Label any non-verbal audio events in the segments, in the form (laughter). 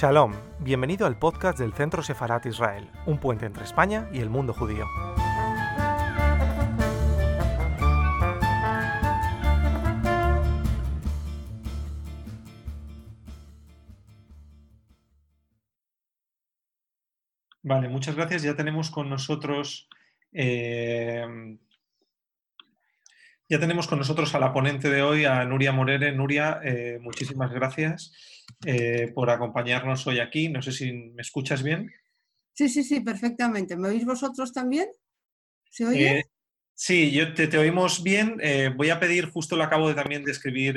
Shalom, bienvenido al podcast del Centro Sefarat Israel, un puente entre España y el mundo judío. Vale, muchas gracias. Ya tenemos con nosotros eh, ya tenemos con nosotros a la ponente de hoy, a Nuria Morere. Nuria, eh, muchísimas gracias eh, por acompañarnos hoy aquí. No sé si me escuchas bien. Sí, sí, sí, perfectamente. ¿Me oís vosotros también? ¿Se oye? Eh, sí, yo te, oímos bien. voy a pedir, justo lo acabo de también de escribir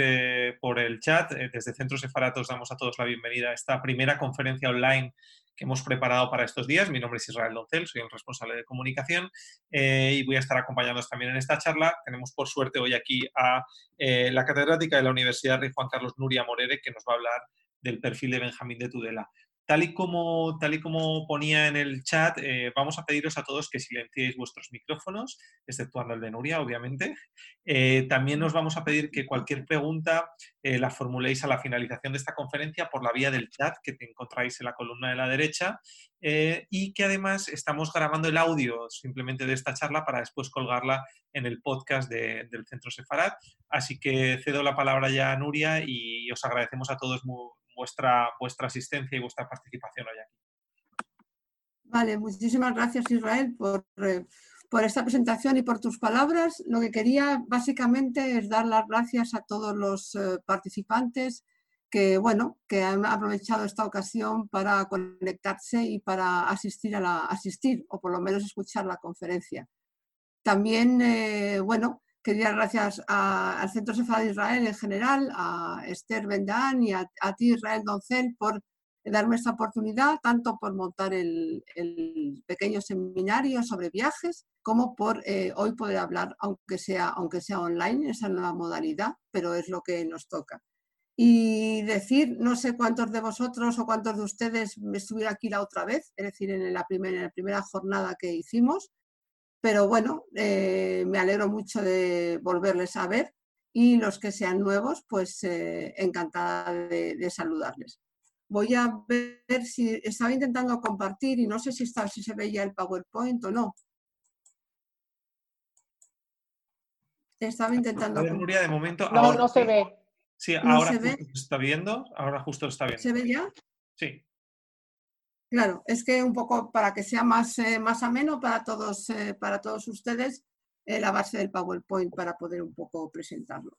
por el chat, desde Centros Sefaratos damos a todos la bienvenida a esta primera conferencia online que hemos preparado para estos días. Mi nombre es Israel Doncel, soy el responsable de comunicación eh, y voy a estar acompañándonos también en esta charla. Tenemos por suerte hoy aquí a eh, la catedrática de la Universidad Rey Juan Carlos Nuria Morere, que nos va a hablar del perfil de Benjamín de Tudela. Tal y como, tal y como ponía en el chat, eh, vamos a pediros a todos que silenciéis vuestros micrófonos, exceptuando el de Nuria, obviamente. Eh, también nos vamos a pedir que cualquier pregunta eh, la formuléis a la finalización de esta conferencia por la vía del chat que encontráis en la columna de la derecha y que además estamos grabando el audio simplemente de esta charla para después colgarla en el podcast del Centro Sefarat. Así que cedo la palabra ya a Nuria y os agradecemos a todos muy, vuestra, vuestra asistencia y vuestra participación hoy aquí. Vale, muchísimas gracias Israel por, eh, por, esta presentación y por tus palabras. Lo que quería básicamente es dar las gracias a todos los eh, participantes que, bueno, que han aprovechado esta ocasión para conectarse y para asistir, a la, asistir o por lo menos escuchar la conferencia. También, eh, bueno, Quería gracias al Centro Cefa de Israel en general, a Esther Bendan y a, ti, Israel Doncel, por darme esta oportunidad, tanto por montar el, pequeño seminario sobre viajes, como por eh, hoy poder hablar, aunque sea, aunque sea online, esa nueva modalidad, pero es lo que nos toca. Y decir, no sé cuántos de vosotros o cuántos de ustedes me estuvieron aquí la otra vez, es decir, en la primera, en la primera jornada que hicimos, pero bueno, eh, me alegro mucho de volverles a ver y los que sean nuevos, pues eh, encantada de, saludarles. Voy a ver si estaba intentando compartir y no sé si, está, si se veía el PowerPoint o no. Estaba intentando. A ver, Nuria, de momento. No, no se ve. Sí, ahora se está viendo. Ahora justo está viendo. ¿Se ve ya? Sí. Claro, es que un poco para que sea más, eh, más ameno para todos, eh, para todos ustedes, eh, la base del PowerPoint para poder un poco presentarlo.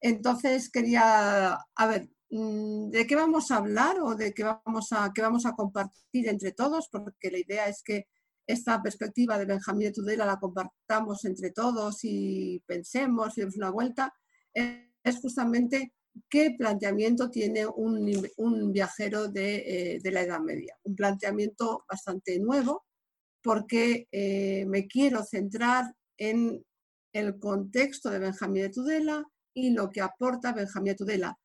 Entonces quería, a ver, mm, ¿de qué vamos a hablar o de qué vamos a, qué vamos a compartir entre todos? Porque la idea es que esta perspectiva de Benjamín de Tudela la compartamos entre todos y pensemos y demos una vuelta. Es justamente qué planteamiento tiene un, viajero eh, de, la Edad Media. Un planteamiento bastante nuevo porque eh, me quiero centrar en el contexto de Benjamín de Tudela y lo que aporta Benjamín de Tudela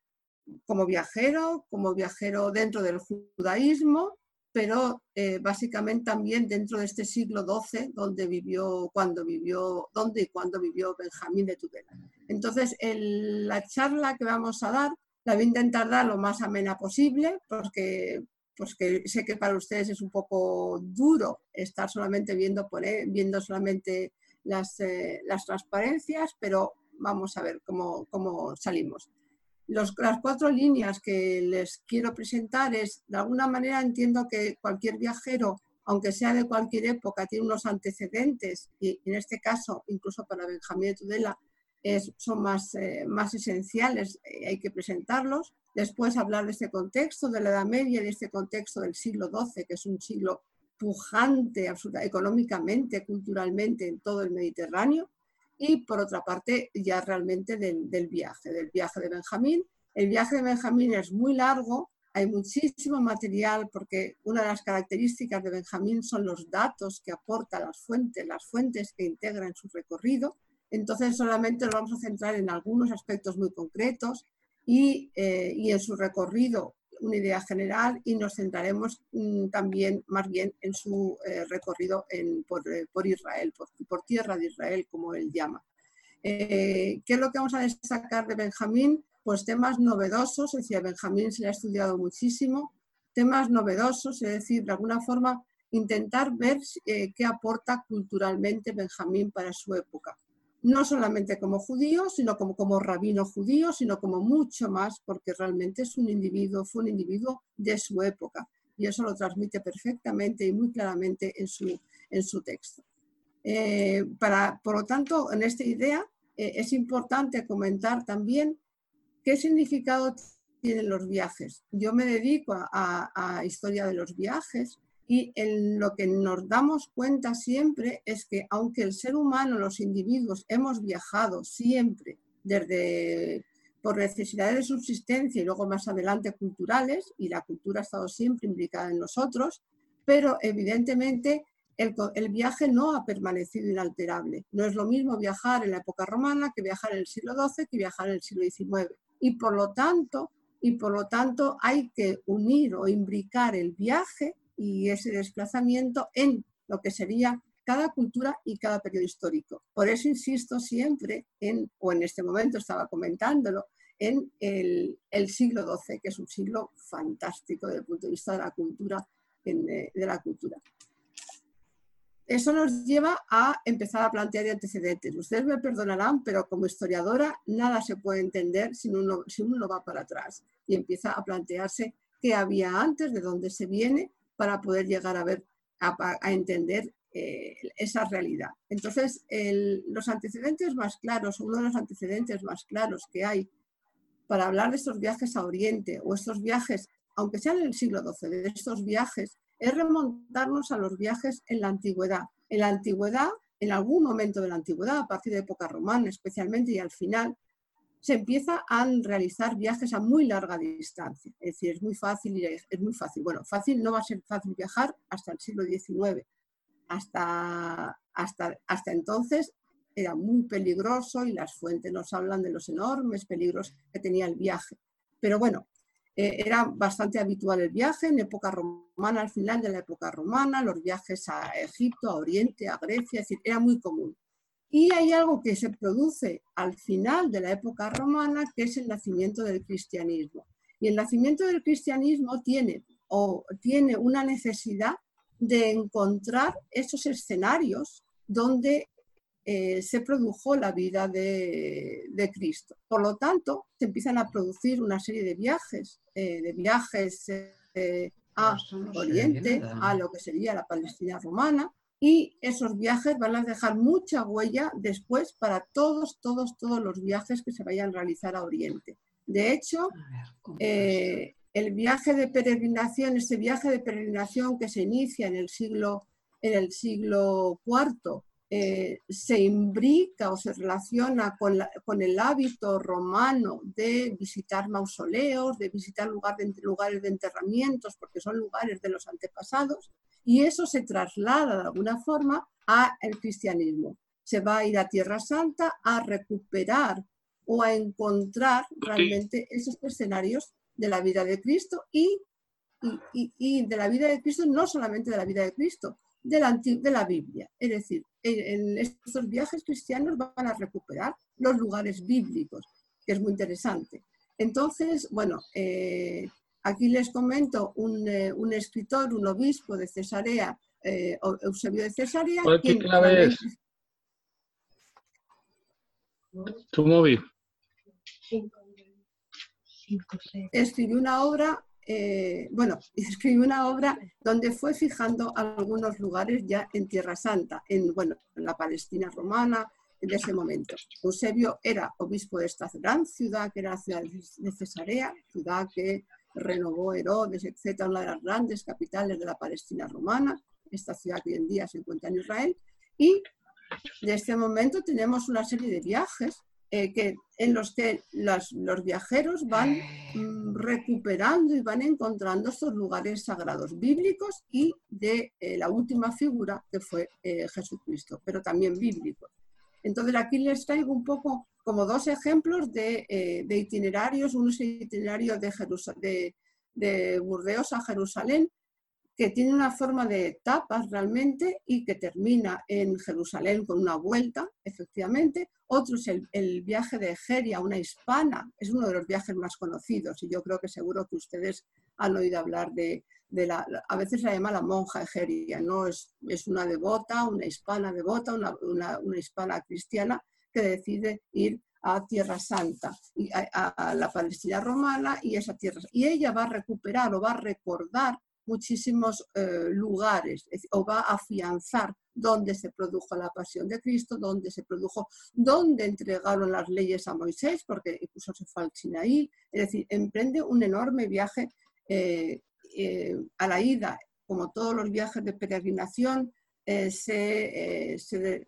como viajero, como viajero dentro del judaísmo pero eh, básicamente también dentro de este siglo XII, donde vivió, cuando vivió, donde y cuando vivió Benjamín de Tudela. Entonces, la charla que vamos a dar la voy a intentar dar lo más amena posible, porque pues sé que para ustedes es un poco duro estar solamente viendo, viendo solamente las, eh, las transparencias, pero vamos a ver cómo salimos las cuatro líneas que les quiero presentar es, de alguna manera entiendo que cualquier viajero, aunque sea de cualquier época, tiene unos antecedentes y en este caso, incluso para Benjamín de Tudela, son más, eh, más esenciales, eh, hay que presentarlos. Después hablar de este contexto de la Edad Media y de este contexto del siglo XII, que es un siglo pujante económicamente, culturalmente en todo el Mediterráneo y por otra parte ya realmente del, viaje, del viaje de Benjamín. El viaje de Benjamín es muy largo, hay muchísimo material porque una de las características de Benjamín son los datos que aporta las fuentes, las fuentes que integra en su recorrido. Entonces solamente nos vamos a centrar en algunos aspectos muy concretos y, eh, y en su recorrido una idea general y nos centraremos mm, también más bien en su eh, recorrido eh, por, Israel, por, tierra de Israel, como él llama. Eh, ¿Qué es lo que vamos a destacar de Benjamín? Pues temas novedosos, es decir, Benjamín se le ha estudiado muchísimo, temas novedosos, es decir, de alguna forma intentar ver qué aporta culturalmente Benjamín para su época. No solamente como judío, sino como, como rabino judío, sino como mucho más, porque realmente es un individuo, fue un individuo de su época. Y eso lo transmite perfectamente y muy claramente en su, en su texto. Eh, para, por lo tanto, en esta idea eh, es importante comentar también qué significado tienen los viajes. Yo me dedico a, a historia de los viajes y en lo que nos damos cuenta siempre es que aunque el ser humano, los individuos, hemos viajado siempre desde por necesidades de subsistencia y luego más adelante culturales, y la cultura ha estado siempre implicada en nosotros, pero evidentemente el, el, viaje no ha permanecido inalterable. No es lo mismo viajar en la época romana que viajar en el siglo XII que viajar en el siglo XIX. Y por lo tanto, y por lo tanto hay que unir o imbricar el viaje y ese desplazamiento en lo que sería cada cultura y cada periodo histórico. Por eso insisto siempre en, o en este momento estaba comentándolo, en el, siglo XII, que es un siglo fantástico desde el punto de vista de la cultura. Eh, de la cultura. Eso nos lleva a empezar a plantear antecedentes. Ustedes me perdonarán, pero como historiadora nada se puede entender si uno, si uno va para atrás y empieza a plantearse qué había antes, de dónde se viene, para poder llegar a ver, a, entender eh, esa realidad. Entonces, los antecedentes más claros, uno de los antecedentes más claros que hay para hablar de estos viajes a Oriente o estos viajes, aunque sean en el siglo XII, de estos viajes, es remontarnos a los viajes en la antigüedad. En la antigüedad, en algún momento de la antigüedad, a partir de época romana especialmente y al final, se empieza a realizar viajes a muy larga distancia. Es decir, es muy fácil, es muy fácil. Bueno, fácil no va a ser fácil viajar hasta el siglo XIX. Hasta, hasta, hasta entonces era muy peligroso y las fuentes nos hablan de los enormes peligros que tenía el viaje. Pero bueno, eh, era bastante habitual el viaje en época romana, al final de la época romana, los viajes a Egipto, a Oriente, a Grecia, es decir, era muy común. Y hay algo que se produce al final de la época romana, que es el nacimiento del cristianismo. Y el nacimiento del cristianismo tiene, o tiene una necesidad de encontrar esos escenarios donde eh, se produjo la vida de, Cristo. Por lo tanto, se empiezan a producir una serie de viajes, eh, de viajes eh, a Oriente, a lo que sería la Palestina romana, y esos viajes van a dejar mucha huella después para todos, todos, todos los viajes que se vayan a realizar a Oriente. De hecho, eh, el viaje de peregrinación, ese viaje de peregrinación que se inicia en el siglo, en el siglo IV, eh, se imbrica o se relaciona con, con, el hábito romano de visitar mausoleos, de visitar lugares de enterramientos, porque son lugares de los antepasados, y eso se traslada de alguna forma al cristianismo. Se va a ir a Tierra Santa a recuperar o a encontrar realmente esos escenarios de la vida de Cristo y, y, de la vida de Cristo, no solamente de la vida de Cristo, de la, de la Biblia. Es decir, en, estos viajes cristianos van a recuperar los lugares bíblicos, que es muy interesante. Entonces, bueno, eh, Aquí les comento un, eh, un escritor, un obispo de Cesarea, eh, Eusebio de Cesarea. ¿Qué clave es? Tu móvil. Escribió una obra, eh, bueno, (laughs) escribió una obra donde fue fijando algunos lugares ya en Tierra Santa, en, bueno, en la Palestina romana, en ese momento. Eusebio era obispo de esta gran ciudad, que era la ciudad de Cesarea, ciudad que renovó Herodes, etcétera, una de las grandes capitales de la Palestina romana, esta ciudad hoy en día se encuentra en Israel, y de este momento tenemos una serie de viajes eh, que, en los que los viajeros van mm, recuperando y van encontrando estos lugares sagrados bíblicos y de eh, la última figura que fue eh, Jesucristo, pero también bíblicos. Entonces aquí les traigo un poco como dos ejemplos de, eh, itinerarios. Uno es el itinerario de, de, Burdeos a Jerusalén, que tiene una forma de etapas realmente y que termina en Jerusalén con una vuelta, efectivamente. Otro es el, viaje de Egeria, una hispana, es uno de los viajes más conocidos y yo creo que seguro que ustedes han oído hablar de, la, a veces se llama la monja egeria, ¿no? Es, es una devota, una hispana devota, una, una, hispana cristiana que decide ir a Tierra Santa, y a, la Palestina romana y esa tierra. Y ella va a recuperar o va a recordar muchísimos eh, lugares o va a afianzar dónde se produjo la pasión de Cristo, dónde se produjo, dónde entregaron las leyes a Moisés, porque incluso se fue al Sinaí, es decir, emprende un enorme viaje eh, eh, a la ida, como todos los viajes de peregrinación, se, se,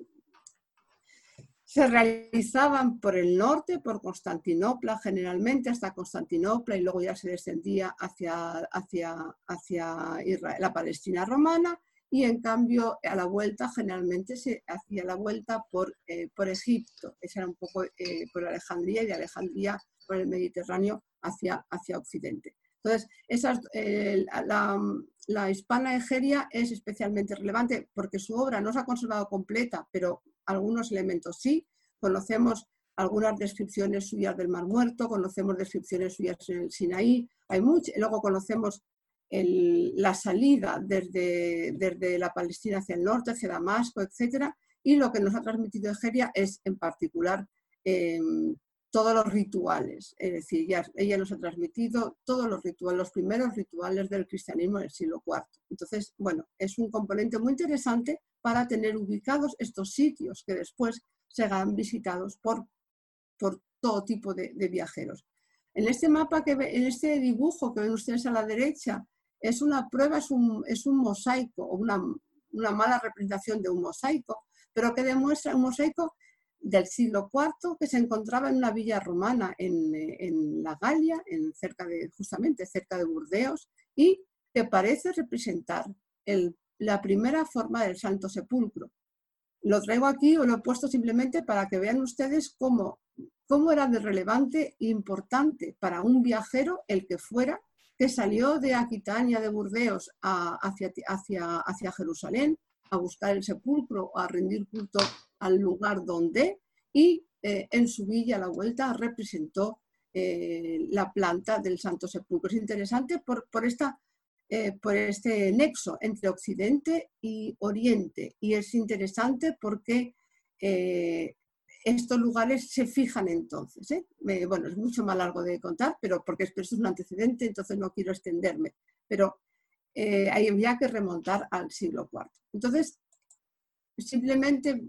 se realizaban por el norte, por Constantinopla, generalmente hasta Constantinopla, y luego ya se descendía hacia, hacia, hacia la Palestina romana, y en cambio a la vuelta generalmente se hacía la vuelta por, eh, por Egipto, esa era un poco eh, por Alejandría y de Alejandría por el Mediterráneo hacia, hacia Occidente. Entonces, eh, la, hispana Egeria es especialmente relevante porque su obra no se ha conservado completa, pero algunos elementos sí. Conocemos algunas descripciones suyas del Mar Muerto, conocemos descripciones suyas en el Sinaí, hay mucho, luego conocemos la salida desde, desde, la Palestina hacia el norte, hacia Damasco, etc. Y lo que nos ha transmitido Egeria es en particular em, todos los rituales, es decir, ella nos ha transmitido todos los rituales, los primeros rituales del cristianismo del siglo IV. Entonces, bueno, es un componente muy interesante para tener ubicados estos sitios que después serán visitados por, por todo tipo de, viajeros. En este mapa, que en este dibujo que ven ustedes a la derecha, es una prueba, es un, es un mosaico, o una, una mala representación de un mosaico, pero que demuestra un mosaico del siglo IV que se encontraba en una villa romana en, la Galia, en cerca de, justamente cerca de Burdeos, y que parece representar la primera forma del Santo Sepulcro. Lo traigo aquí o lo he puesto simplemente para que vean ustedes cómo, cómo era de relevante e importante para un viajero el que fuera, que salió de Aquitania, de Burdeos, hacia, hacia, hacia Jerusalén, a buscar el sepulcro, a rendir culto al lugar donde y eh, en su villa a la vuelta representó eh, la planta del Santo Sepulcro. Es interesante por, por, esta, eh, por este nexo entre Occidente y Oriente y es interesante porque estos lugares se fijan entonces. bueno, es mucho más largo de contar, pero porque es un antecedente, entonces no quiero extenderme. Pero hay había que remontar al siglo IV. Entonces, simplemente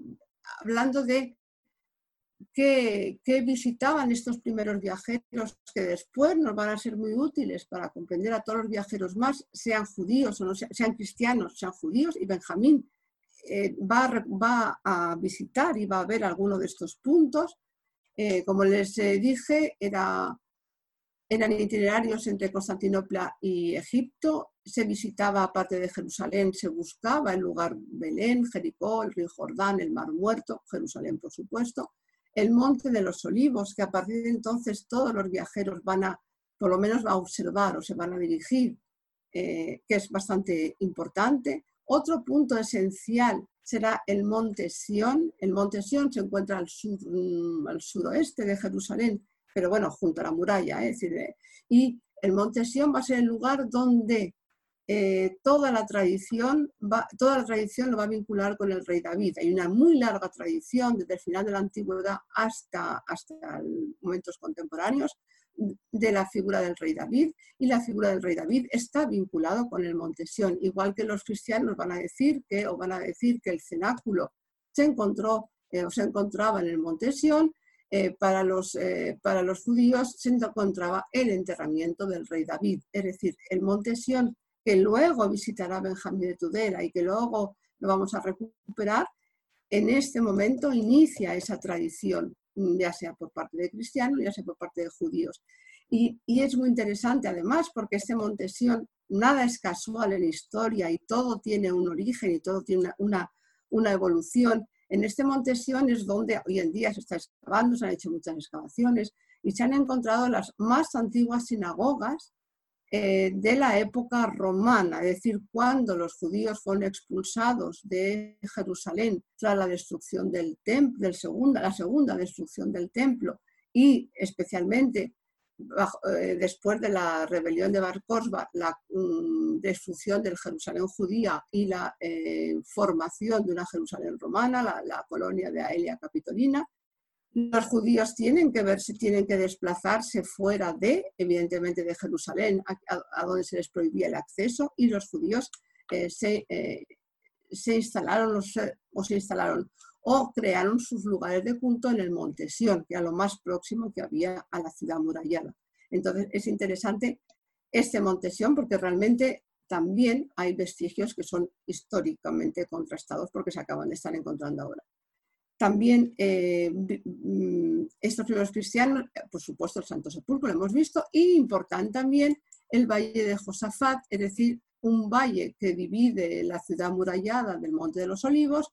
hablando de qué, visitaban estos primeros viajeros que después nos van a ser muy útiles para comprender a todos los viajeros más, sean judíos o no sean, cristianos, sean judíos, y Benjamín eh, va, va, a visitar y va a ver alguno de estos puntos. Eh, como les eh, dije, era, eran itinerarios entre Constantinopla y Egipto, se visitaba aparte de Jerusalén, se buscaba el lugar Belén, Jericó, el río Jordán, el Mar Muerto, Jerusalén por supuesto, el Monte de los Olivos, que a partir de entonces todos los viajeros van a, por lo menos, a observar o se van a dirigir, eh, que es bastante importante. Otro punto esencial será el Monte Sión. El Monte Sión se encuentra al, sur, mm, al suroeste de Jerusalén, pero bueno, junto a la muralla. ¿eh? y el Monte Sión va a ser el lugar donde eh, toda, la tradición va, toda la tradición lo va a vincular con el rey David. Hay una muy larga tradición desde el final de la antigüedad hasta, hasta momentos contemporáneos de la figura del rey David y la figura del rey David está vinculado con el Monte Sión, igual que los cristianos van a decir que o van a decir que el cenáculo se encontró eh, se encontraba en el Monte Sión, eh, para, los, para los judíos se encontraba el enterramiento del rey David, es decir, el Monte Sión que luego visitará Benjamín de Tudela y que luego lo vamos a recuperar, en este momento inicia esa tradición, ya sea por parte de cristianos, ya sea por parte de judíos. Y, es muy interesante además porque este Montesión, nada es casual en historia y todo tiene un origen y todo tiene una, una evolución. En este Montesión es donde hoy en día se está excavando, se han hecho muchas excavaciones y se han encontrado las más antiguas sinagogas eh, de la época romana, es decir, cuando los judíos fueron expulsados de Jerusalén tras la destrucción del templo, segunda, la segunda destrucción del templo y especialmente eh, después de la rebelión de Bar la mm, destrucción del Jerusalén judía y la eh, formación de una Jerusalén romana, la, colonia de Aelia Capitolina, los judíos tienen que ver si tienen que desplazarse fuera de, evidentemente, de Jerusalén, a, donde se les prohibía el acceso, y los judíos eh, se, se, instalaron o se instalaron o crearon sus lugares de culto en el Monte Sión, que era lo más próximo que había a la ciudad murallada. Entonces es interesante este Monte Sión porque realmente también hay vestigios que son históricamente contrastados porque se acaban de estar encontrando ahora. También eh, mm, estos primeros cristianos, por supuesto el Santo Sepulcro lo hemos visto, y importante también el Valle de Josafat, es decir, un valle que divide la ciudad murallada del Monte de los Olivos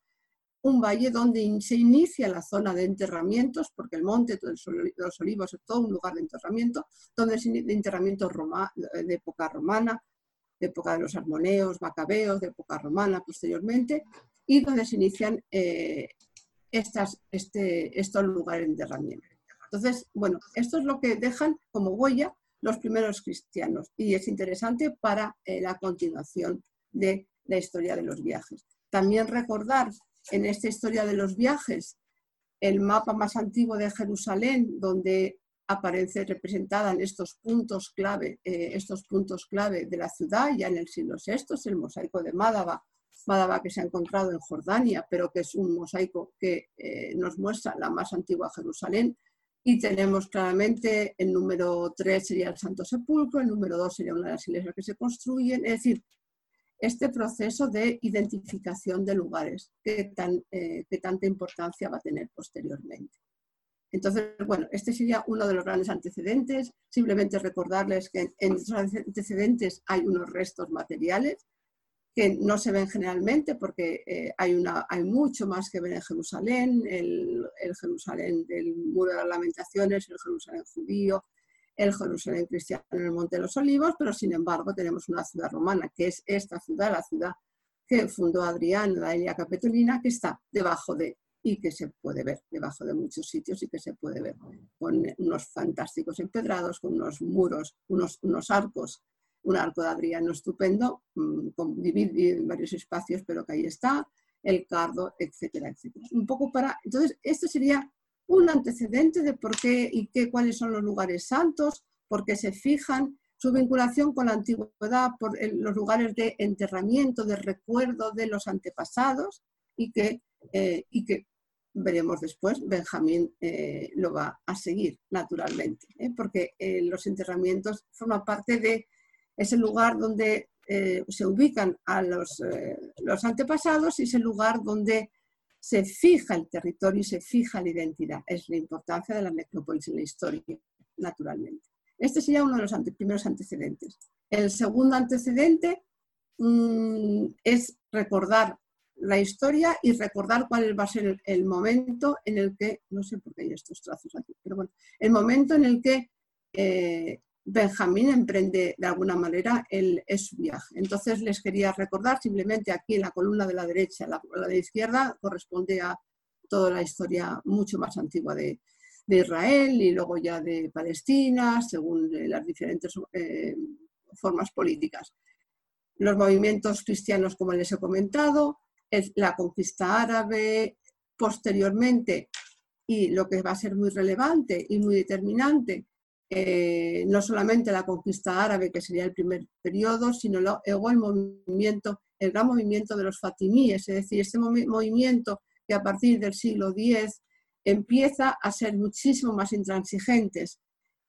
un valle donde se inicia la zona de enterramientos, porque el monte de los olivos es todo un lugar de enterramiento, donde es de enterramiento de época romana, de época de los armoneos, macabeos, de época romana posteriormente, y donde se inician eh, este, estos lugares de enterramiento. Entonces, bueno, esto es lo que dejan como huella los primeros cristianos y es interesante para eh, la continuación de la historia de los viajes. También recordar en esta historia de los viajes el mapa más antiguo de Jerusalén, donde aparece representada en estos puntos clave, eh, estos puntos clave de la ciudad, ya en el siglo VI, es el mosaico de Mádaba, Mádaba que se ha encontrado en Jordania, pero que es un mosaico que eh, nos muestra la más antigua Jerusalén. Y tenemos claramente el número 3 sería el Santo Sepulcro, el número 2 sería una de las iglesias que se construyen, es decir, este proceso de identificación de lugares que, tan, eh, tanta importancia va a tener posteriormente. Entonces, bueno, este sería uno de los grandes antecedentes. Simplemente recordarles que en estos antecedentes hay unos restos materiales que no se ven generalmente porque eh, hay, una, hay mucho más que ver en Jerusalén, el, el Jerusalén del Muro de las Lamentaciones, el Jerusalén judío, el Jerusalén cristiano en el Monte de los Olivos, pero sin embargo tenemos una ciudad romana, que es esta ciudad, la ciudad que fundó Adrián, la Elia Capitolina, que está debajo de, y que se puede ver debajo de muchos sitios y que se puede ver con unos fantásticos empedrados, con unos muros, unos, unos arcos, un arco de Adriano estupendo, mm, en varios espacios, pero que ahí está, el cardo, etcétera, etcétera. Un poco para, entonces, esto sería un antecedente de por qué y qué, cuáles son los lugares santos, por qué se fijan, su vinculación con la antigüedad, por los lugares de enterramiento, de recuerdo de los antepasados y que, eh, y que veremos después, Benjamín eh, lo va a seguir naturalmente, ¿eh? porque los enterramientos forman parte de ese lugar donde se ubican a los, los antepasados y ese lugar donde se fija el territorio y se fija la identidad. Es la importancia de la necrópolis en la historia, naturalmente. Este sería uno de los primeros antecedentes. El segundo antecedente mm, es recordar la historia y recordar cuál va a ser el, momento en el que, no sé por qué hay estos trazos aquí, pero bueno, el momento en el que eh, Benjamín emprende de alguna manera el, su viaje. Entonces les quería recordar simplemente aquí en la columna de la derecha, la, la de izquierda corresponde a toda la historia mucho más antigua de, Israel y luego ya de Palestina, según eh, las diferentes eh, formas políticas. Los movimientos cristianos, como les he comentado, la conquista árabe, posteriormente, y lo que va a ser muy relevante y muy determinante, eh, no solamente la conquista árabe, que sería el primer periodo, sino luego el movimiento, el gran movimiento de los fatimíes, es decir, este movimiento que a partir del siglo X empieza a ser muchísimo más intransigentes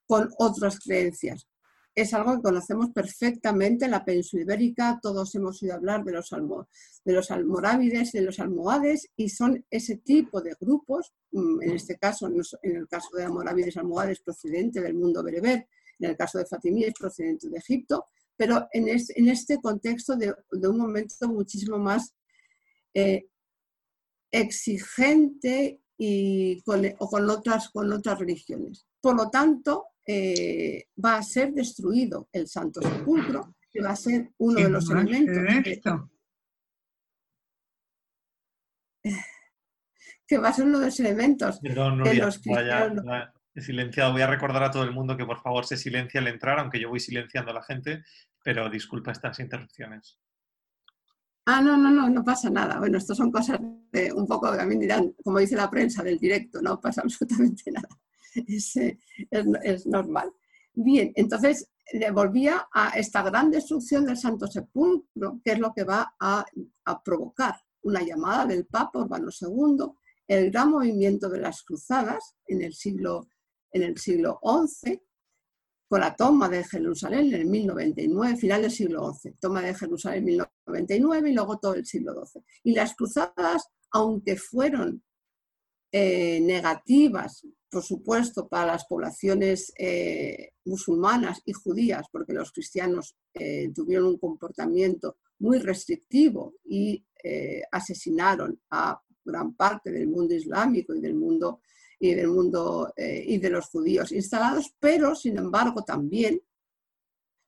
con otras creencias es algo que conocemos perfectamente en la península ibérica, todos hemos oído hablar de los, de los almorávides, de los almohades, y son ese tipo de grupos, mm, en este caso, en el caso de almorávides, almohades procedente del mundo bereber, en el caso de fatimíes procedente de Egipto, pero en, este contexto de, un momento muchísimo más eh, exigente y o con otras, con otras religiones. Por lo tanto, eh, va a ser destruido el Santo Sepulcro, que va a ser uno de los elementos. (laughs) Que, va a ser uno de los elementos Perdón, de los cristianos. Silenciado. Voy a recordar a todo el mundo que por favor se silencia al entrar, aunque yo voy silenciando a la gente, pero disculpa estas interrupciones. Ah, no, no, no, no pasa nada. Bueno, esto son cosas de un poco, también dirán, como dice la prensa del directo, no pasa (laughs) absolutamente nada. (laughs) Es, eh, es, normal. Bien, entonces le volvía a esta gran destrucción del Santo Sepulcro, que es lo que va a, a provocar una llamada del Papa Urbano II, el gran movimiento de las cruzadas en el siglo, en el siglo XI, con la toma de Jerusalén en el 1099, final del siglo XI, toma de Jerusalén en 1099 y luego todo el siglo XII. Y las cruzadas, aunque fueron eh, negativas, por supuesto, para las poblaciones eh, musulmanas y judías, porque los cristianos eh, tuvieron un comportamiento muy restrictivo y asesinaron a gran parte del mundo islámico y del mundo y del mundo y de los judíos instalados, pero sin embargo también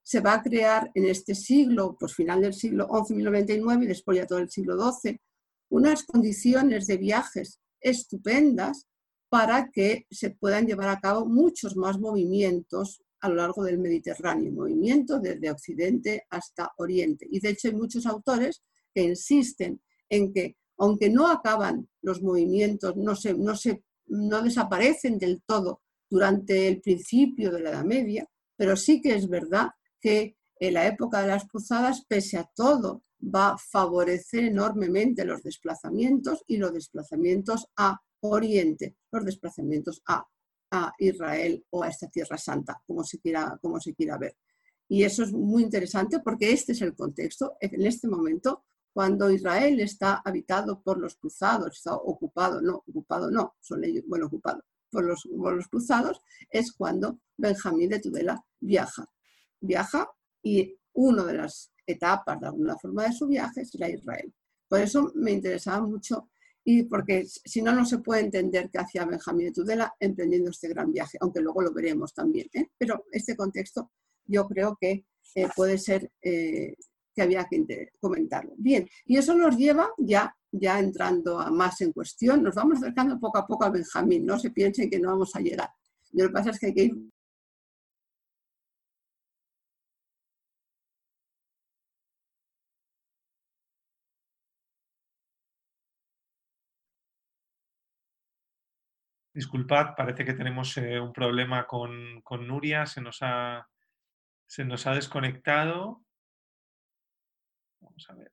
se va a crear en este siglo, pues final del siglo XI, 1099 y después ya todo el siglo XII, unas condiciones de viajes estupendas para que se puedan llevar a cabo muchos más movimientos a lo largo del Mediterráneo, movimientos desde Occidente hasta Oriente. Y de hecho hay muchos autores que insisten en que aunque no acaban los movimientos, no se, no se no desaparecen del todo durante el principio de la Edad Media, pero sí que es verdad que en la época de las cruzadas, pese a todo, va a favorecer enormemente los desplazamientos y los desplazamientos a Oriente, los desplazamientos a, a Israel o a esta Tierra Santa, como se, quiera, como se quiera ver. Y eso es muy interesante porque este es el contexto. En este momento cuando Israel está habitado por los cruzados, está ocupado, no, ocupado no, son ellos, bueno, ocupado por los, los cruzados, es cuando Benjamín de Tudela viaja. Viaja y una de las etapas, de alguna forma, de su viaje será Israel. Por eso me interesaba mucho y porque si no, no se puede entender qué hacía Benjamín de Tudela emprendiendo este gran viaje, aunque luego lo veremos también. ¿eh? Pero este contexto yo creo que eh, puede ser eh, que había que comentarlo. Bien, y eso nos lleva ya, ya entrando a más en cuestión, nos vamos acercando poco a poco a Benjamín, no se piensen que no vamos a llegar. lo que pasa es que hay que ir Disculpad, parece que tenemos eh, un problema con, con, Nuria, se nos, ha, se nos ha desconectado. Vamos a ver.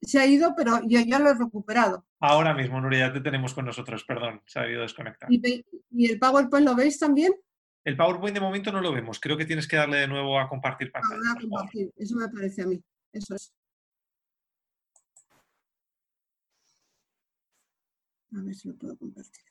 Se ha ido, pero yo ya lo he recuperado. Ahora mismo, Nuria, ya te tenemos con nosotros, perdón, se ha ido desconectar. ¿Y, el PowerPoint lo veis también? El PowerPoint de momento no lo vemos, creo que tienes que darle de nuevo a compartir pantalla. a compartir, eso me parece a mí, eso es. A ver si lo puedo compartir.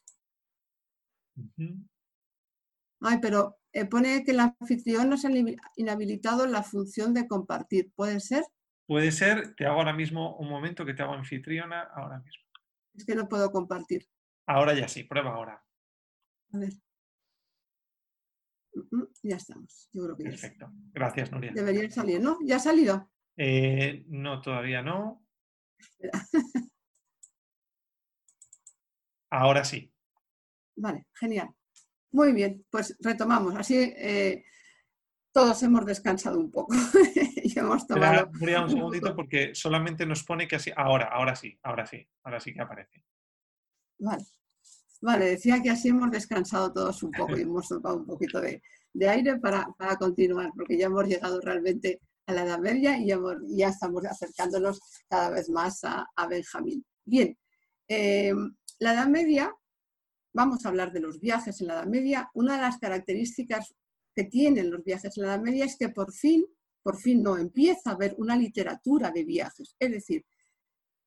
Ay, pero eh, pone que el anfitrión nos ha inhabilitado la función de compartir. ¿Puede ser? Puede ser. Te hago ahora mismo un momento que te hago anfitriona ahora mismo. Es que no puedo compartir. Ahora ya sí, prueba ahora. A ver. Mm, mm, ya estamos. Yo creo que Perfecto. Gracias, Nuria. Debería salir, ¿no? ¿Ya ha salido? Eh, no, todavía no. (laughs) Ahora sí. Vale, genial. Muy bien, pues retomamos. Así eh, todos hemos descansado un poco. (laughs) y hemos tomado... un segundito porque solamente nos pone que así. Ahora, ahora sí, ahora sí, ahora sí que aparece. Vale. Vale, decía que así hemos descansado todos un poco y hemos tomado un poquito de, aire para, continuar, porque ya hemos llegado realmente a la Edad Media y ya, estamos acercándonos cada vez más a, Benjamín. Bien, eh, la Edad Media vamos a hablar de los viajes en la Edad Media, una de las características que tienen los viajes en la Edad Media es que por fin, por fin no empieza a haber una literatura de viajes. Es decir,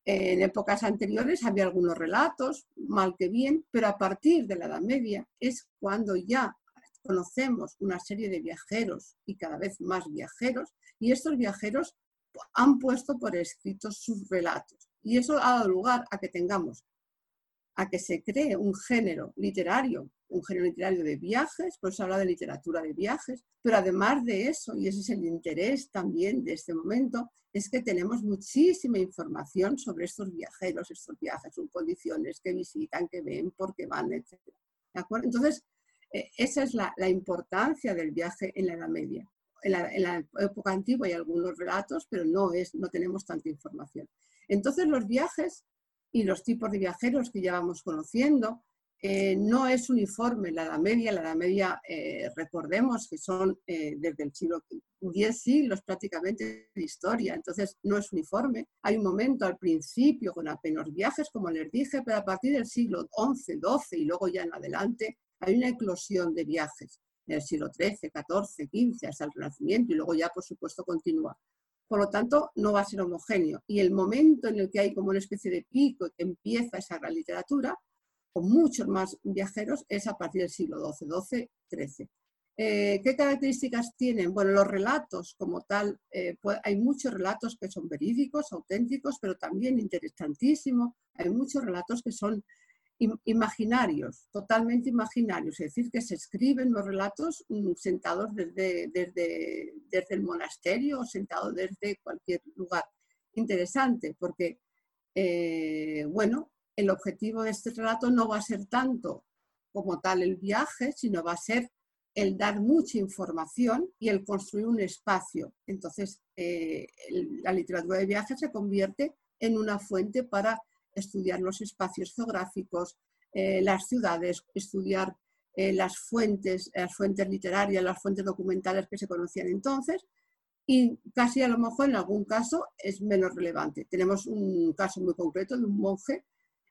en épocas anteriores había algunos relatos, mal que bien, pero a partir de la Edad Media es cuando ya conocemos una serie de viajeros y cada vez más viajeros, y estos viajeros han puesto por escrito sus relatos. Y eso ha dado lugar a que tengamos a que se cree un género literario, un género literario de viajes, por eso habla de literatura de viajes, pero además de eso, y ese es el interés también de este momento, es que tenemos muchísima información sobre estos viajeros, estos viajes, sus condiciones, que visitan, que ven, por qué van, etc. ¿de acuerdo? Entonces, eh, esa es la, importancia del viaje en la Edad Media. En la, época antigua hay algunos relatos, pero no, es, no tenemos tanta información. Entonces, los viajes y los tipos de viajeros que ya vamos conociendo, eh, no es uniforme la Media. La Media, eh, recordemos que son desde el siglo 10 siglos prácticamente de historia, entonces no es uniforme. Hay un momento al principio con apenas viajes, como les dije, pero a partir del siglo XI, XII y luego ya en adelante hay una eclosión de viajes en el siglo XIII, XIV, XV, hasta el Renacimiento y luego ya, por supuesto, continúa. Por lo tanto, no va a ser homogéneo. Y el momento en el que hay como una especie de pico que empieza esa gran literatura, con muchos más viajeros, es a partir del siglo XII, XII, XIII. ¿Qué características tienen? Bueno, los relatos como tal, eh, hay muchos relatos que son verídicos, auténticos, pero también interesantísimos. Hay muchos relatos que son imaginarios, totalmente imaginarios, es decir, que se escriben los relatos mm, sentados desde, desde, desde el monasterio o sentados desde cualquier lugar. Interesante, porque, eh, bueno, el objetivo de este relato no va a ser tanto como tal el viaje, sino va a ser el dar mucha información y el construir un espacio. Entonces, eh, la literatura de viaje se convierte en una fuente para estudiar los espacios geográficos, eh, las ciudades, estudiar eh, las fuentes, las fuentes literarias, las fuentes documentales que se conocían entonces, y casi a lo mejor en algún caso es menos relevante. Tenemos un caso muy concreto de un monje,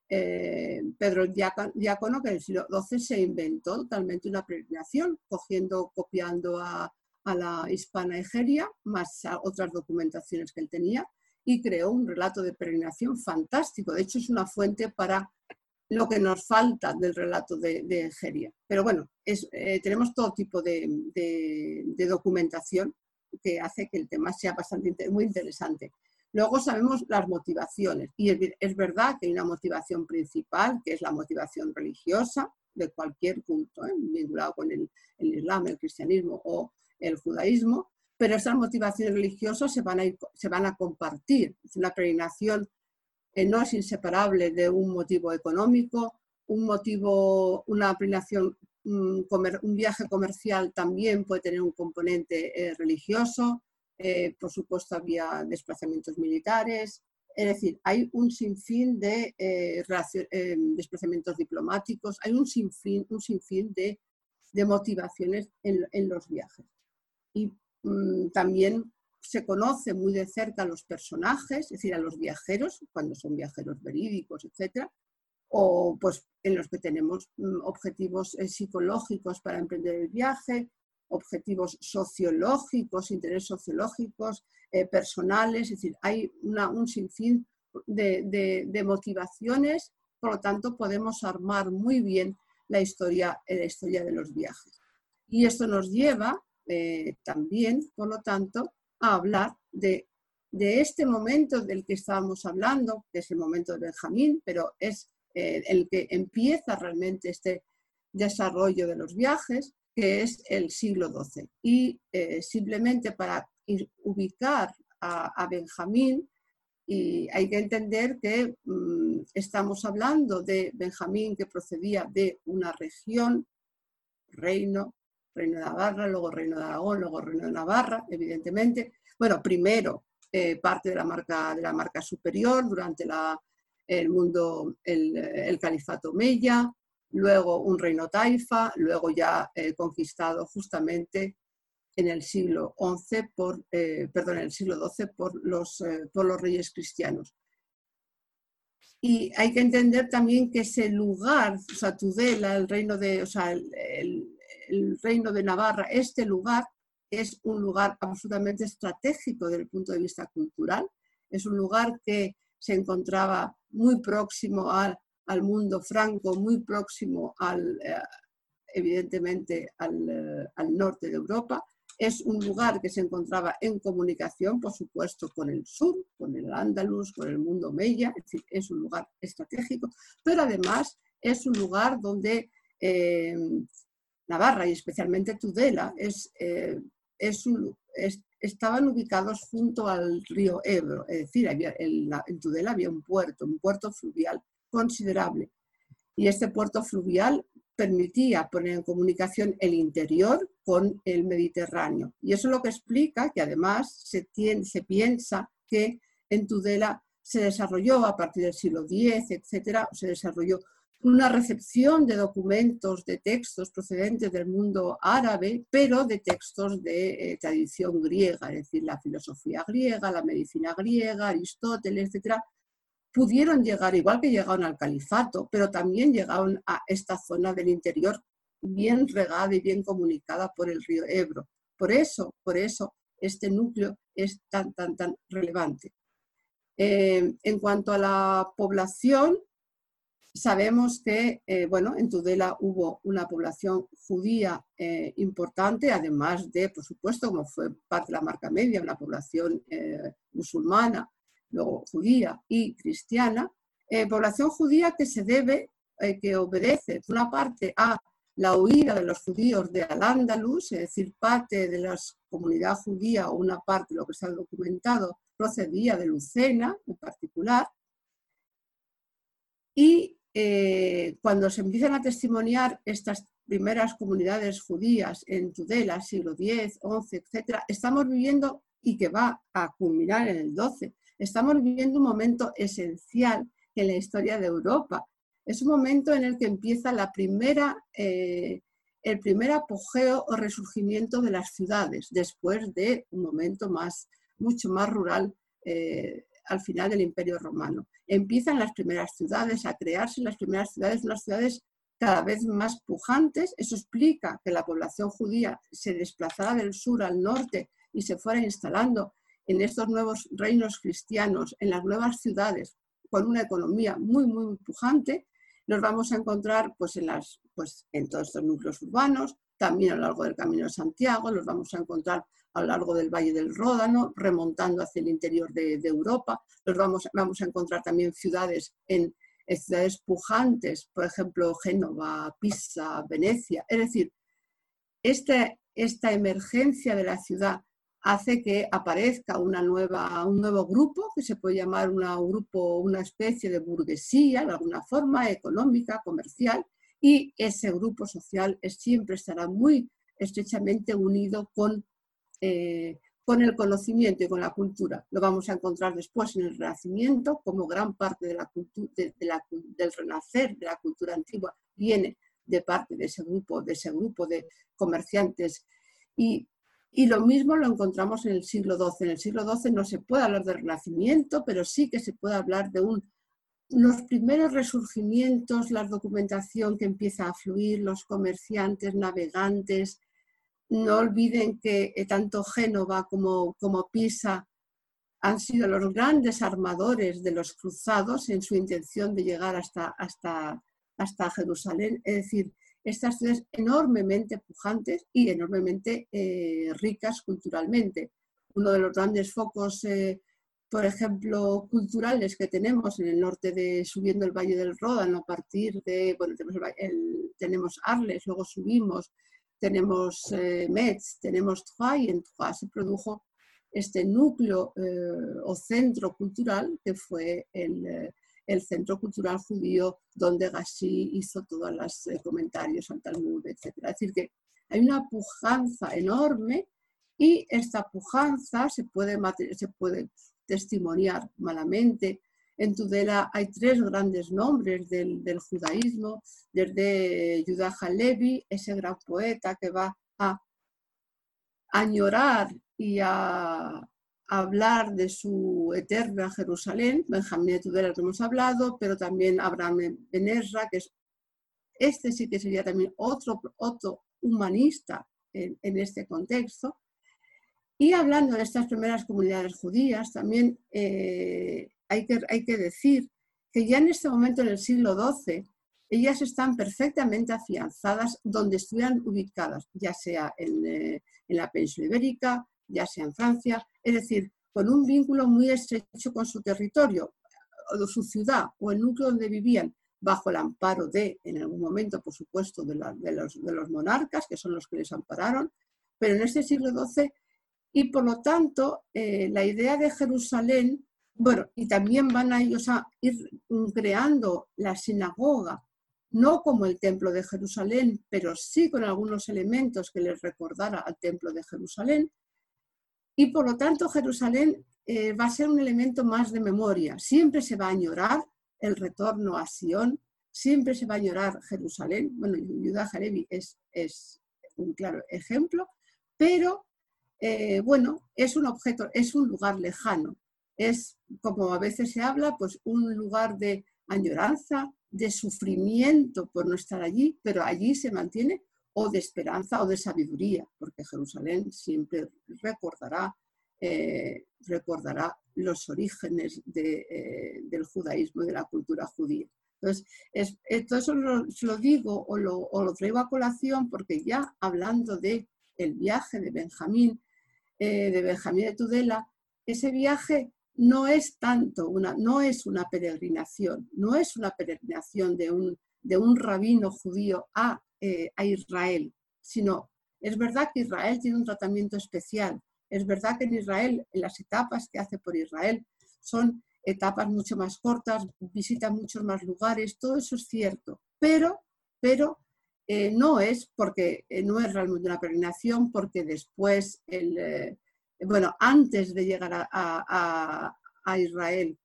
eh, Pedro Diácono, que en el siglo XII se inventó totalmente una peregrinación, cogiendo, copiando a, a la hispana Egeria, más a otras documentaciones que él tenía, y creó un relato de peregrinación fantástico. De hecho, es una fuente para lo que nos falta del relato de, de Egeria. Pero bueno, eh, tenemos todo tipo de, documentación que hace que el tema sea bastante muy interesante. Luego sabemos las motivaciones y es, verdad que hay una motivación principal, que es la motivación religiosa de cualquier culto, ¿eh? vinculado con el, el Islam, el cristianismo o el judaísmo, pero esas motivaciones religiosas se van a, se van a compartir. Una peregrinación eh, no es inseparable de un motivo económico, un motivo, una peregrinación, un, viaje comercial también puede tener un componente eh, religioso, eh, por supuesto había desplazamientos militares, es decir, hay un sinfín de desplazamientos diplomáticos, hay un sinfín, un sinfín de, motivaciones en, en, los viajes. Y Mm, también se conoce muy de cerca a los personajes, es decir, a los viajeros, cuando son viajeros verídicos, etc. O pues en los que tenemos mm, objetivos eh, psicológicos para emprender el viaje, objetivos sociológicos, intereses sociológicos, eh, personales, es decir, hay un sinfín de, de, motivaciones, por lo tanto podemos armar muy bien la historia, eh, la historia de los viajes. Y esto nos lleva eh, también, por lo tanto, a hablar de, este momento del que estábamos hablando, que es el momento de Benjamín, pero es eh, el que empieza realmente este desarrollo de los viajes, que es el siglo XII. Y eh, simplemente para ubicar a, Benjamín, hay que entender que mm, estamos hablando de Benjamín que procedía de una región, reino, Reino de Navarra, luego Reino de Aragón, luego Reino de Navarra, evidentemente. Bueno, primero eh, parte de la, marca, de la marca superior durante el mundo, el, califato Meya, luego un reino taifa, luego ya eh, conquistado justamente en el siglo XI por, eh, perdón, en el siglo XII por los, por los reyes cristianos. Y hay que entender también que ese lugar, o sea, el reino de, o sea, el, el reino de Navarra, este lugar es un lugar absolutamente estratégico desde el punto de vista cultural. Es un lugar que se encontraba muy próximo al, mundo franco, muy próximo al, eh, evidentemente eh, al, norte de Europa. Es un lugar que se encontraba en comunicación, por supuesto, con el sur, con el Andalus, con el mundo Mella, es decir, es un lugar estratégico, pero además es un lugar donde eh, Navarra y especialmente Tudela es, eh, estaban ubicados junto al río Ebro, es decir, en Tudela había un puerto, un puerto fluvial considerable. Y este puerto fluvial permitía poner en comunicación el interior con el Mediterráneo. Y eso es lo que explica que además se, se piensa que en Tudela se desarrolló a partir del siglo X, etcétera, se desarrolló una recepción de documentos, de textos procedentes del mundo árabe, pero de textos de eh, tradición griega, es decir, la filosofía griega, la medicina griega, Aristóteles, etcétera, pudieron llegar, igual que llegaron al califato, pero también llegaron a esta zona del interior bien regada y bien comunicada por el río Ebro. Por eso, por eso, este núcleo es tan, tan, tan relevante. Eh, en cuanto a la población, Sabemos que, eh, bueno, en Tudela hubo una población judía eh, importante, además de, por supuesto, como fue parte de la marca media, una población eh, musulmana, luego judía y cristiana, población judía que se debe, que obedece, por una parte, a la huida de los judíos de Al-Ándalus, es decir, parte de la comunidad judía o una parte de lo que se ha documentado procedía de Lucena en particular, y eh, cuando se empiezan a testimoniar estas primeras comunidades judías en Tudela, siglo X, XI, etc., estamos viviendo, y que va a culminar en el XII, estamos viviendo un momento esencial en la historia de Europa. Es un momento en el que empieza la primera, eh, el primer apogeo o resurgimiento de las ciudades, después de un momento más, mucho más rural eh, al final del Imperio Romano. Empiezan las primeras ciudades a crearse, las primeras ciudades, unas ciudades cada vez más pujantes. Eso explica que la población judía se desplazara del sur al norte y se fuera instalando en estos nuevos reinos cristianos, en las nuevas ciudades, con una economía muy, muy pujante. Los vamos a encontrar pues, en, las, pues, en todos estos núcleos urbanos, también a lo largo del Camino de Santiago, los vamos a encontrar a lo largo del Valle del Ródano, remontando hacia el interior de, Europa. Los vamos, vamos, a encontrar también ciudades en, ciudades pujantes, por ejemplo, Génova, Pisa, Venecia. Es decir, esta, esta emergencia de la ciudad hace que aparezca una nueva, un nuevo grupo, que se puede llamar una, grupo, una especie de burguesía, de alguna forma, económica, comercial, y ese grupo social siempre estará muy estrechamente unido con eh, con el conocimiento y con la cultura. Lo vamos a encontrar después en el Renacimiento, como gran parte de la cultura, del renacer de la cultura antigua viene de parte de ese grupo, de, ese grupo de comerciantes. Y, y lo mismo lo encontramos en el siglo XII. En el siglo XII no se puede hablar del Renacimiento, pero sí que se puede hablar de un los primeros resurgimientos, la documentación que empieza a fluir, los comerciantes, navegantes, no olviden que eh, tanto Génova como, como Pisa han sido los grandes armadores de los cruzados en su intención de llegar hasta, hasta, hasta Jerusalén. Es decir, estas ciudades enormemente pujantes y enormemente eh, ricas culturalmente. Uno de los grandes focos, eh, por ejemplo, culturales que tenemos en el norte de, subiendo el Valle del Ródano, a partir de, bueno, tenemos, tenemos Arles, luego subimos, tenemos eh, Metz, tenemos Troyes, y en Troyes se produjo este núcleo eh, o centro cultural que fue el, eh, el, centro cultural judío donde Gashi hizo todos los comentarios al Talmud, etc. Es decir, que hay una pujanza enorme y esta pujanza se puede, se puede testimoniar malamente en Tudela hay tres grandes nombres del, judaísmo, desde Yudah Halevi, ese gran poeta que va a añorar y a hablar de su eterna Jerusalén, Benjamín de Tudela que hemos hablado, pero también Abraham Benerra, que es, este sí que sería también otro, otro humanista en, este contexto. Y hablando de estas primeras comunidades judías, también eh, hay que, hay que decir que ya en este momento, en el siglo XII, ellas están perfectamente afianzadas donde estuvieran ubicadas, ya sea en, eh, en, la península ibérica, ya sea en Francia, es decir, con un vínculo muy estrecho con su territorio, o su ciudad o el núcleo donde vivían, bajo el amparo de, en algún momento, por supuesto, de, los, de los, monarcas, que son los que les ampararon, pero en este siglo XII, y por lo tanto, eh, la idea de Jerusalén bueno, y también van a ellos a ir creando la sinagoga no como el templo de Jerusalén, pero sí con algunos elementos que les recordara al templo de Jerusalén. Y por lo tanto Jerusalén eh, va a ser un elemento más de memoria. Siempre se va a añorar el retorno a Sion, siempre se va a añorar Jerusalén. Bueno, Yudá Jarebi es, es un claro ejemplo, pero eh, bueno, es un objeto, es un lugar lejano. Es, como a veces se habla, pues un lugar de añoranza, de sufrimiento por no estar allí, pero allí se mantiene, o de esperanza o de sabiduría, porque Jerusalén siempre recordará, eh, recordará los orígenes eh, del judaísmo y de la cultura judía. Entonces, eh, todo eso lo, digo o lo, traigo a colación porque ya hablando de el viaje de Benjamín, de Benjamín de Tudela, ese viaje no es tanto una, no es una peregrinación, no es una peregrinación de un, de un rabino judío a, eh, a Israel, sino es verdad que Israel tiene un tratamiento especial, es verdad que en Israel, en las etapas que hace por Israel, son etapas mucho más cortas, visita muchos más lugares, todo eso es cierto, pero, pero eh, no es porque eh, no es realmente una peregrinación, porque después el, bueno, antes de llegar a, Israel,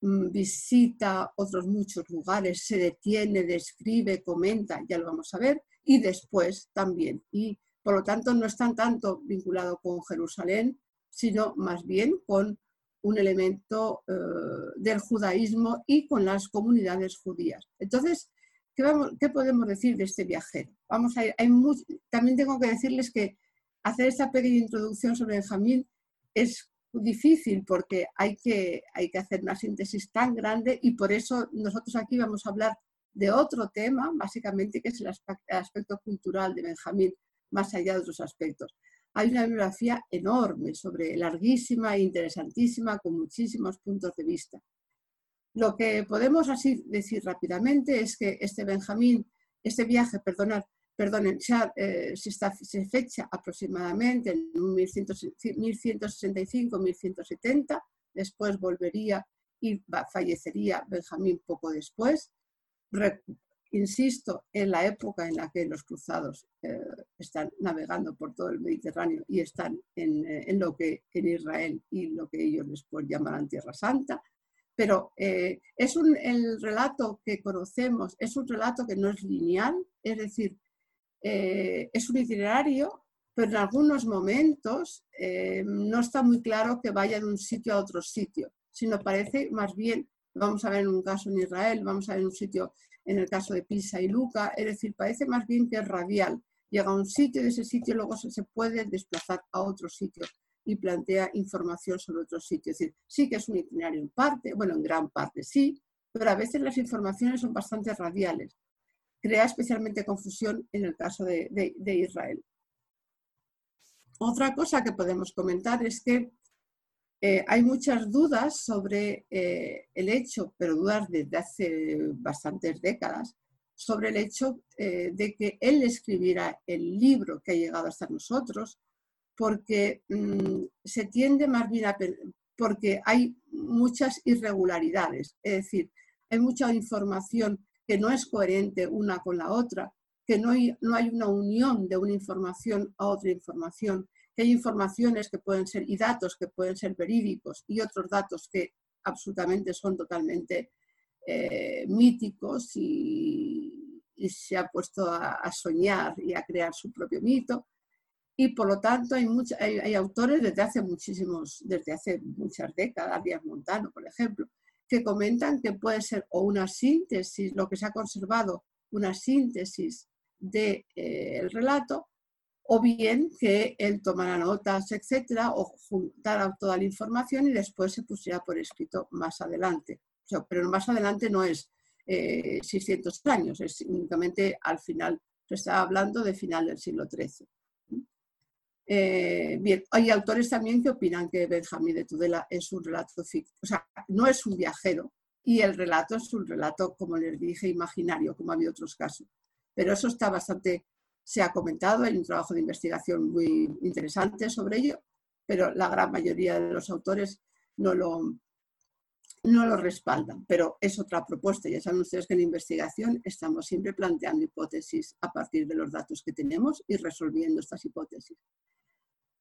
mm, visita otros muchos lugares, se detiene, describe, comenta, ya lo vamos a ver, y después también. Y por lo tanto no están tanto vinculado con Jerusalén, sino más bien con un elemento eh, del judaísmo y con las comunidades judías. Entonces, ¿qué, podemos decir de este viajero? Vamos a también tengo que decirles que hacer esta pequeña introducción sobre Benjamín es difícil porque hay que, hay que hacer una síntesis tan grande y por eso nosotros aquí vamos a hablar de otro tema, básicamente, que es el aspecto, cultural de Benjamín, más allá de otros aspectos. Hay una bibliografía enorme, sobre larguísima e interesantísima, con muchísimos puntos de vista. Lo que podemos así decir rápidamente es que este Benjamín, este viaje, perdonad, perdonen, eh, se, fecha aproximadamente en 1165-1170, después volvería y fallecería Benjamín poco después. insisto, en la época en la que los cruzados eh, están navegando por todo el Mediterráneo y están eh, en, lo que en Israel y lo que ellos después llamarán Tierra Santa, pero es un, el relato que conocemos, es un relato que no es lineal, es decir, eh, es un itinerario, pero en algunos momentos eh, no está muy claro que vaya de un sitio a otro sitio, sino parece más bien, vamos a ver en un caso en Israel, vamos a ver en un sitio en el caso de Pisa y Luca, es decir, parece más bien que es radial. Llega a un sitio, de ese sitio luego se, puede desplazar a otro sitio y plantea información sobre otro sitio. Es decir, sí que es un itinerario en parte, bueno, en gran parte sí, pero a veces las informaciones son bastante radiales crea especialmente confusión en el caso de, Israel. Otra cosa que podemos comentar es que eh, hay muchas dudas sobre eh, el hecho, pero dudas desde hace bastantes décadas, sobre el hecho eh, de que él escribiera el libro que ha llegado hasta nosotros, porque mm, se tiende más bien porque hay muchas irregularidades, es decir, hay mucha información que no es coherente una con la otra, que no hay, no hay una unión de una información a otra información, que hay informaciones que pueden ser y datos que pueden ser verídicos y otros datos que absolutamente son totalmente eh, míticos y, se ha puesto a, soñar y a crear su propio mito. Y por lo tanto hay, hay, autores desde hace muchísimos, desde hace muchas décadas, Díaz Montano, por ejemplo, que comentan que puede ser o una síntesis, lo que se ha conservado, una síntesis del de, eh, relato, o bien que él tomara notas, etcétera, o juntara toda la información y después se pusiera por escrito más adelante. pero más adelante no es 600 eh, años, es únicamente al final, se está hablando de final del siglo XIII. Eh, bien, hay autores también que opinan que Benjamín de Tudela es un relato ficticio, o sea, no es un viajero y el relato es un relato, como les dije, imaginario, como había otros casos. Pero eso está bastante, se ha comentado, hay un trabajo de investigación muy interesante sobre ello, pero la gran mayoría de los autores no lo, no lo respaldan, pero es otra propuesta. Ya saben ustedes que en investigación estamos siempre planteando hipótesis a partir de los datos que tenemos y resolviendo estas hipótesis.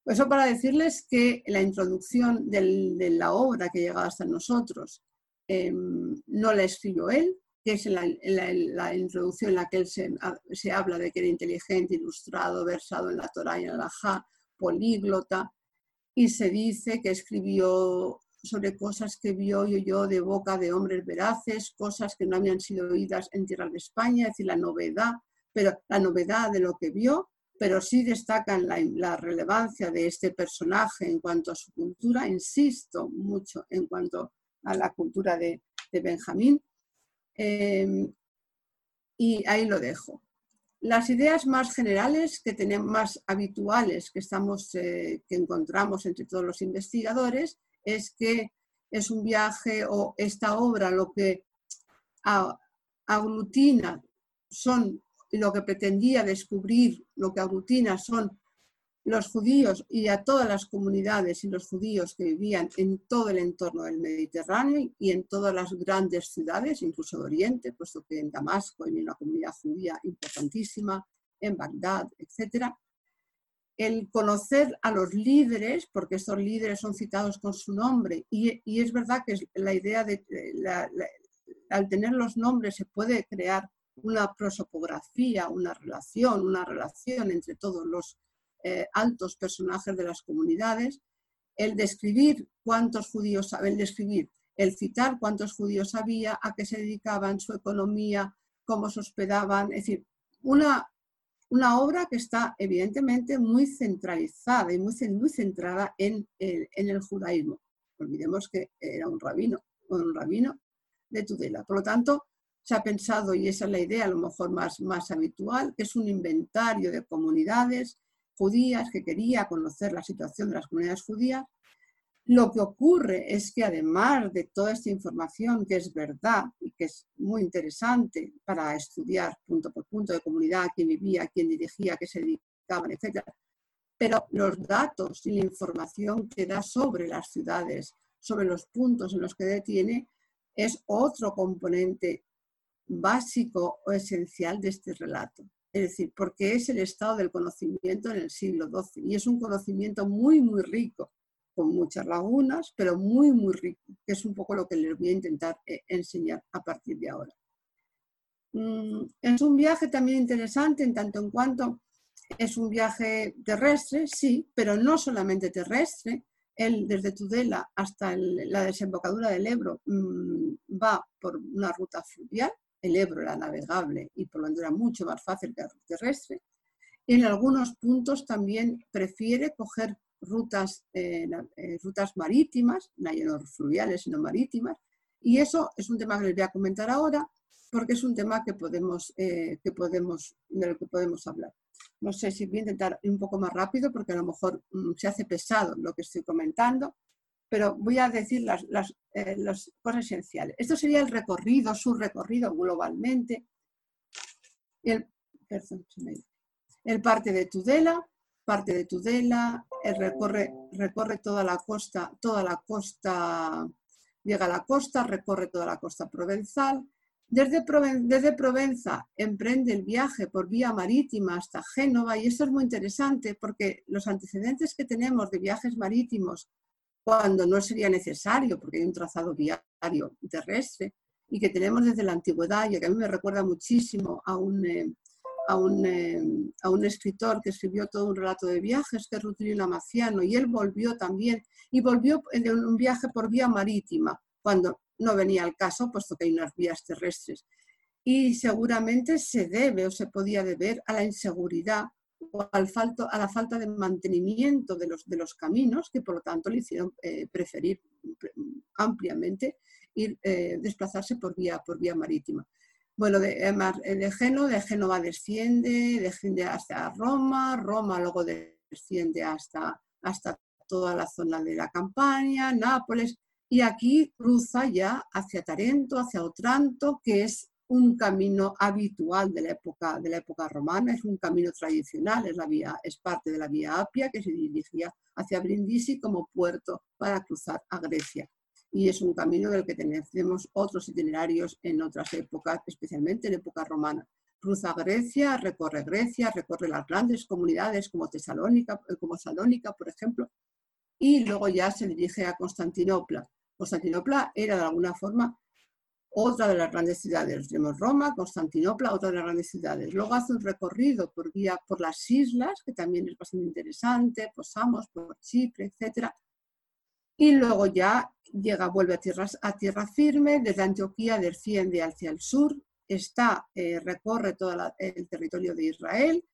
Eso para decirles que la introducción de la obra que llega hasta nosotros em, no la escribió él, que es la, introducción en la que él se, habla de que era inteligente, ilustrado, versado en la Torah y en la Ja, políglota, y se dice que escribió sobre cosas que vio y oyó de boca de hombres veraces, cosas que no habían sido oídas en tierra de España, es decir, la novedad, pero la novedad de lo que vio, pero sí destacan la, relevancia de este personaje en cuanto a su cultura, insisto mucho en cuanto a la cultura de, Benjamín, em, y ahí lo dejo. Las ideas más generales que tenemos, más habituales que, estamos, eh, que encontramos entre todos los investigadores es que es un viaje o esta obra lo que aglutina son lo que pretendía descubrir, lo que aglutina son los judíos y a todas las comunidades y los judíos que vivían en todo el entorno del Mediterráneo y en todas las grandes ciudades, incluso de Oriente, puesto que en Damasco hay una comunidad judía importantísima, en Bagdad, etcétera. El conocer a los líderes, porque estos líderes son citados con su nombre, y, es verdad que la idea de, al tener los nombres se puede crear una prosopografía, una relación, una relación entre todos los eh, altos personajes de las comunidades, el describir cuántos judíos, el describir, el citar cuántos judíos había, a qué se dedicaban, su economía, cómo se hospedaban, es decir, una una obra que está evidentemente muy centralizada y muy, centrada en el, judaísmo. Olvidemos que era un rabino, un rabino de Tudela. Por lo tanto, se ha pensado, y esa es la idea a lo mejor más, más habitual, que es un inventario de comunidades judías que quería conocer la situación de las comunidades judías lo que ocurre es que además de toda esta información que es verdad y que es muy interesante para estudiar punto por punto de comunidad, quién vivía, quién dirigía, qué se dedicaban, etc., pero los datos y la información que da sobre las ciudades, sobre los puntos en los que detiene, es otro componente básico o esencial de este relato. Es decir, porque es el estado del conocimiento en el siglo XII y es un conocimiento muy, muy rico con muchas lagunas, pero muy, muy rico, que es un poco lo que les voy a intentar eh, enseñar a partir de ahora. Mm, es un viaje también interesante en tanto en cuanto es un viaje terrestre, sí, pero no solamente terrestre. Él desde Tudela hasta la desembocadura del Ebro mm, va por una ruta fluvial. El Ebro era navegable y por lo tanto era mucho más fácil que terrestre. En algunos puntos también prefiere coger rutas, eh, eh, rutas marítimas, no fluviales, sino marítimas. Y eso es un tema que les voy a comentar ahora, porque es un tema que podemos, eh, que podemos, de lo que podemos hablar. No sé si voy a intentar ir un poco más rápido, porque a lo mejor mm, se hace pesado lo que estoy comentando, pero voy a decir las, las, las cosas esenciales. Esto sería el recorrido, su recorrido globalmente. El, el parte de Tudela, parte de Tudela, recorre, recorre toda la costa, toda la costa, llega a la costa, recorre toda la costa provenzal. Desde, desde Provenza emprende el viaje por vía marítima hasta Génova y esto es muy interesante porque los antecedentes que tenemos de viajes marítimos cuando no sería necesario, porque hay un trazado viario terrestre, y que tenemos desde la antigüedad, y que a mí me recuerda muchísimo a un, eh, eh, a un, escritor que escribió todo un relato de viajes, que es Rutilio Lamaciano, y él volvió también, y volvió de un viaje por vía marítima, cuando no venía al caso, puesto que hay unas vías terrestres. Y seguramente se debe o se podía deber a la inseguridad o al falto, a la falta de mantenimiento de los, de los caminos, que por lo tanto le hicieron eh, preferir ampliamente ir, eh, desplazarse por vía, por vía marítima. Bueno, de, de, Génova, de Génova desciende, desciende hasta Roma, Roma luego desciende hasta, hasta toda la zona de la Campania, Nápoles, y aquí cruza ya hacia Tarento, hacia Otranto, que es un camino habitual de la época, de la época romana, es un camino tradicional, es, la vía, es parte de la vía Apia que se dirigía hacia Brindisi como puerto para cruzar a Grecia. y es un camino del que tenemos otros itinerarios en otras épocas, especialmente en época romana. Cruza Grecia, recorre Grecia, recorre las grandes comunidades como Tesalónica, eh, como Salónica, por ejemplo, y luego ya se dirige a Constantinopla. Constantinopla era de alguna forma otra de las grandes ciudades. Tenemos Roma, Constantinopla, otra de las grandes ciudades. Luego hace un recorrido por, vía, por las islas, que también es bastante interesante, por Samos, por Chipre, etc. Y luego ya llega, vuelve a, tierras, a tierra firme, desde Antioquía desciende hacia el sur, está, eh, recorre todo el territorio de Israel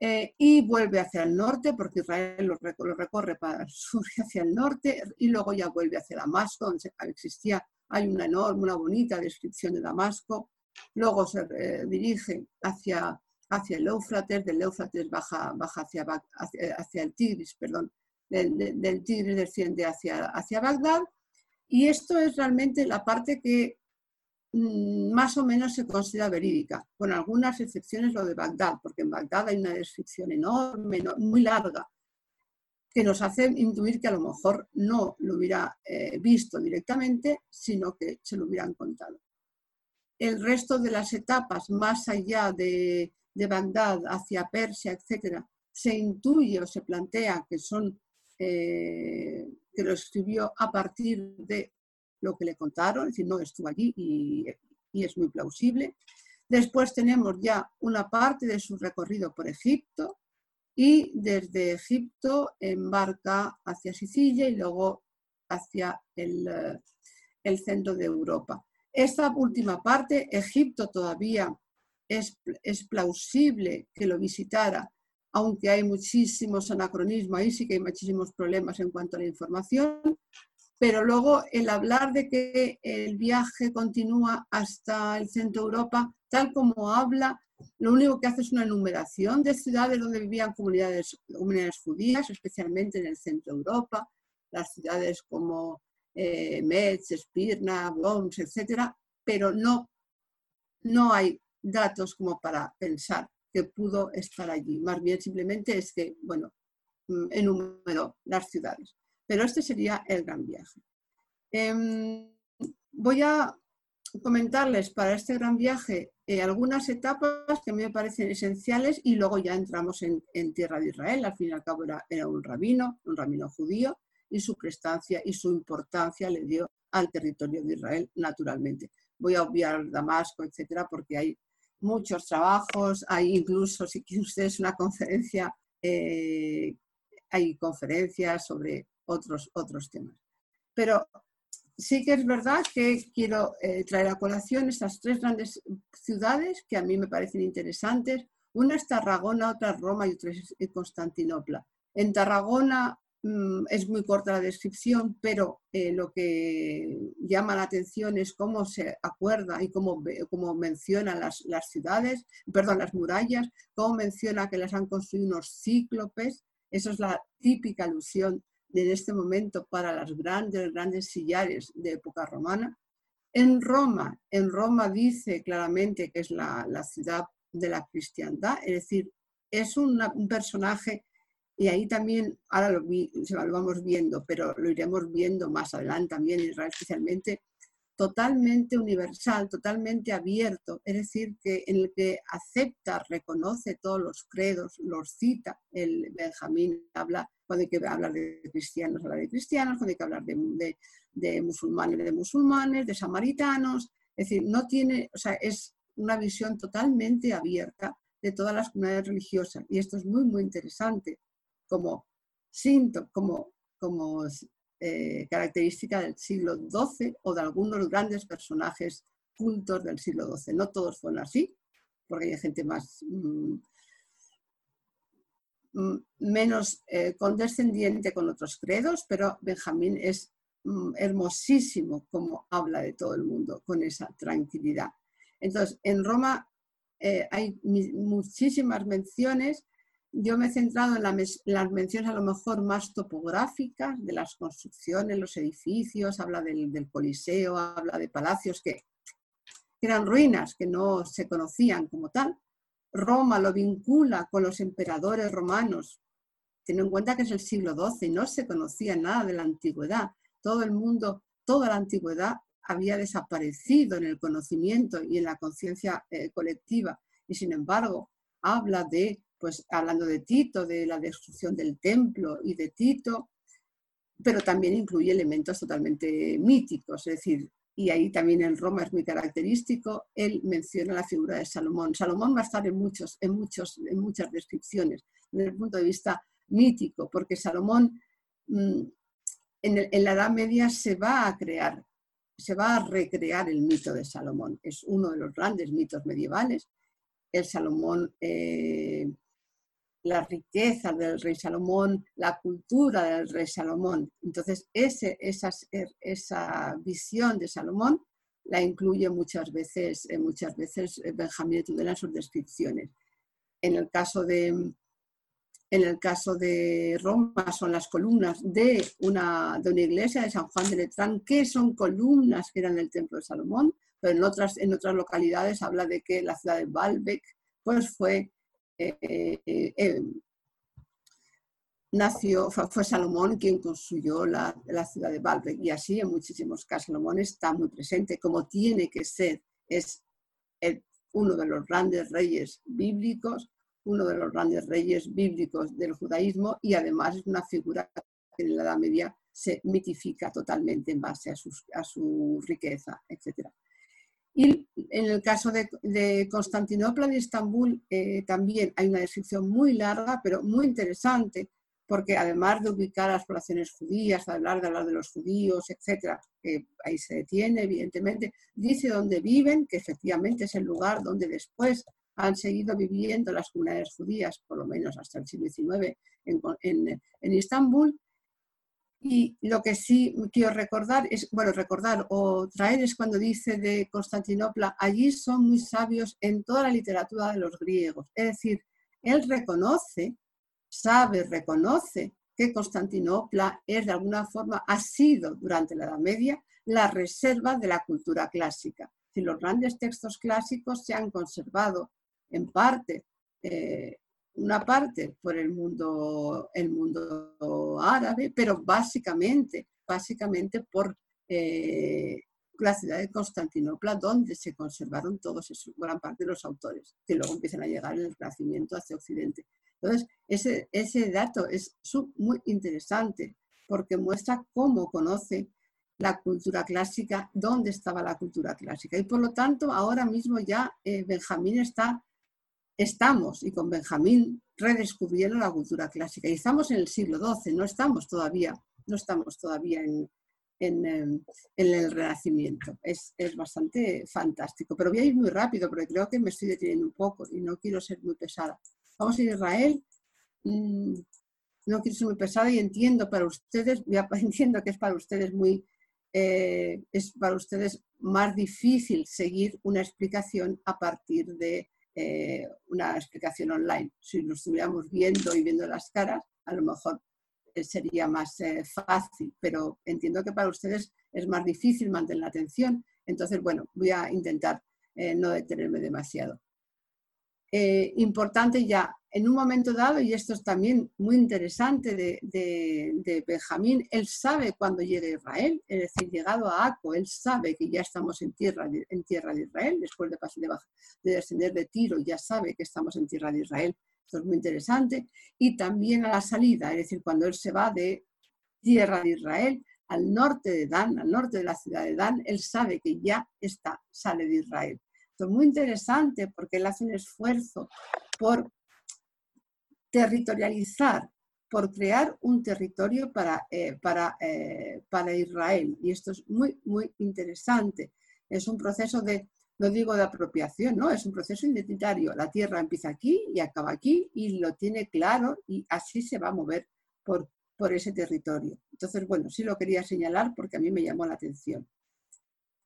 eh, y vuelve hacia el norte, porque Israel lo, recorre para el (laughs) sur y hacia el norte, y luego ya vuelve hacia Damasco, donde existía hay una enorme, una bonita descripción de Damasco. Luego se eh, dirige hacia, hacia el Éufrates, del Éufrates baja, baja hacia, hacia, el Tigris, perdón, del, Tigris desciende hacia, hacia Bagdad. Y esto es realmente la parte que mm, más o menos se considera verídica, con algunas excepciones lo de Bagdad, porque en Bagdad hay una descripción enorme, muy larga, que nos hace intuir que a lo mejor no lo hubiera eh, visto directamente, sino que se lo hubieran contado. El resto de las etapas, más allá de, Bagdad, hacia Persia, etc., se intuye o se plantea que son eh, que lo escribió a partir de lo que le contaron, es decir, no estuvo allí y, y es muy plausible. Después tenemos ya una parte de su recorrido por Egipto, y desde Egipto embarca hacia Sicilia y luego hacia eh, el, centro de Europa. Esta última parte, Egipto todavía es, es, plausible que lo visitara, aunque hay muchísimos anacronismos, ahí sí que hay muchísimos problemas en cuanto a la información, pero luego el hablar de que el viaje continúa hasta el centro de Europa, tal como habla lo único que hace es una enumeración de ciudades donde vivían comunidades, judías, especialmente en el centro de Europa, las ciudades como eh, Metz, Espirna, Worms, etc. Pero no, no hay datos como para pensar que pudo estar allí. Más bien simplemente es que, bueno, mm, enumeró las ciudades. Pero este sería el gran viaje. Em, voy a comentarles para este gran viaje eh, algunas etapas que me parecen esenciales y luego ya entramos en, tierra de Israel. Al fin y al cabo era, un rabino, un rabino judío, y su prestancia y su importancia le dio al territorio de Israel naturalmente. Voy a obviar Damasco, etcétera, porque hay muchos trabajos, hay incluso, si quieren ustedes, una conferencia, eh, hay conferencias sobre otros, otros temas. Pero sí que es verdad que quiero eh, traer a colación estas tres grandes ciudades que a mí me parecen interesantes. Una es Tarragona, otra es Roma y otra es Constantinopla. En Tarragona mm, es muy corta la descripción, pero eh, lo que llama la atención es cómo se acuerda y cómo, cómo menciona las, las ciudades, perdón, las murallas, cómo menciona que las han construido unos cíclopes. Eso es la típica alusión en este momento para las grandes, grandes sillares de época romana. En Roma, en Roma dice claramente que es la, ciudad de la cristiandad, es decir, es un personaje, y ahí también, ahora lo, lo, vamos viendo, pero lo iremos viendo más adelante también, Israel especialmente, totalmente universal, totalmente abierto, es decir, que en el que acepta, reconoce todos los credos, los cita. El Benjamín habla, cuando hay que hablar de cristianos, habla de cristianos, cuando hay que hablar de, de, musulmanes, de musulmanes, de samaritanos, es decir, no tiene, o sea, es una visión totalmente abierta de todas las comunidades religiosas. Y esto es muy, muy interesante como síntoma, como, como eh, característica del siglo XII o de algunos grandes personajes cultos del siglo XII. No todos fueron así, porque hay gente más mm, menos eh, condescendiente con otros credos, pero Benjamín es mm, hermosísimo como habla de todo el mundo con esa tranquilidad. Entonces, en Roma eh, hay muchísimas menciones yo me he centrado en, las menciones a lo mejor más topográficas de las construcciones, los edificios, habla del, Coliseo, habla de palacios que, eran ruinas, que no se conocían como tal. Roma lo vincula con los emperadores romanos. Ten en cuenta que es el siglo XII no se conocía nada de la antigüedad. Todo el mundo toda la antigüedad había desaparecido en el conocimiento y en la conciencia eh, colectiva. Y sin embargo, habla de, pues hablando de Tito, de la destrucción del templo y de Tito, pero también incluye elementos totalmente míticos, es decir, y ahí también en Roma es muy característico, él menciona la figura de Salomón. Salomón va a estar en, muchos, en, muchos, en muchas descripciones, desde el punto de vista mítico, porque Salomón mm, en, la Edad Media se va a crear, se va a recrear el mito de Salomón. Es uno de los grandes mitos medievales. El Salomón eh, la riqueza del rey Salomón, la cultura del rey Salomón. Entonces, ese, er, esa visión de Salomón la incluye muchas veces, eh, muchas veces eh, Benjamín de Tudela en sus descripciones. En el caso de, en el caso de Roma son las columnas de una, de una iglesia de San Juan de Letrán, que son columnas que eran del templo de Salomón, pero en otras, en otras localidades habla de que la ciudad de Baalbek pues fue eh, eh, nació, fue Salomón quien construyó la, ciudad de Baalbek y así en muchísimos casos Salomón está muy presente como tiene que ser, es uno de los grandes reyes bíblicos, uno de los grandes reyes bíblicos del judaísmo y además es una figura que en la Edad Media se mitifica totalmente en base a, a su riqueza, etc. Y en el caso de, Constantinopla y Estambul eh, también hay una descripción muy larga, pero muy interesante, porque además de ubicar a las poblaciones judías, de hablar de hablar de los judíos, etcétera, ahí se detiene, evidentemente, dice dónde viven, que efectivamente es el lugar donde después han seguido viviendo las comunidades judías, por lo menos hasta el siglo XIX en, en, en Istambul, y lo que sí quiero recordar es, bueno, recordar o traer es cuando dice de Constantinopla, allí son muy sabios en toda la literatura de los griegos. Es decir, él reconoce, sabe, reconoce que Constantinopla es de alguna forma, ha sido durante la Edad Media la reserva de la cultura clásica. Si los grandes textos clásicos se han conservado en parte eh, una parte por el mundo, el mundo árabe, pero básicamente, básicamente por eh, la ciudad de Constantinopla, donde se conservaron todos, esos, gran parte de los autores, que luego empiezan a llegar en el Renacimiento hacia Occidente. Entonces, ese, ese dato es muy interesante porque muestra cómo conoce la cultura clásica, dónde estaba la cultura clásica. Y por lo tanto, ahora mismo ya eh, Benjamín está estamos, y con Benjamín, redescubriendo la cultura clásica. Y estamos en el siglo XII, no estamos todavía, no estamos todavía en, em, el Renacimiento. Es, bastante fantástico. Pero voy a ir muy rápido porque creo que me estoy deteniendo un poco y no quiero ser muy pesada. Vamos a ir a Israel. Mm, no quiero ser muy pesada y entiendo para ustedes, (laughs) entiendo que es para ustedes muy, eh, es para ustedes más difícil seguir una explicación a partir de eh, una explicación online. Si lo estuviéramos viendo y viendo las caras, a lo mejor eh, sería más eh, fácil, pero entiendo que para ustedes es más difícil mantener la atención. Entonces, bueno, voy a intentar no detenerme demasiado. importante ya en un momento dado, y esto es también muy interesante de, Benjamín, él sabe cuando llega Israel, es decir, llegado a Aco, él sabe que ya estamos en tierra, de Israel, después de, de, de descender de Tiro, ya sabe que estamos en tierra de Israel. Esto es muy interesante. Y también a la salida, es decir, cuando él se va de tierra de Israel al norte de Dan, al norte de la ciudad de Dan, él sabe que ya está, sale de Israel. Esto es muy interesante porque él hace un esfuerzo por territorializar, por crear un territorio para, eh, para, eh, para Israel. Y esto es muy, muy interesante. Es un proceso de, no digo de apropiación, no, es un proceso identitario. La tierra empieza aquí y acaba aquí y lo tiene claro y así se va a mover por, por ese territorio. Entonces, bueno, sí lo quería señalar porque a mí me llamó la atención.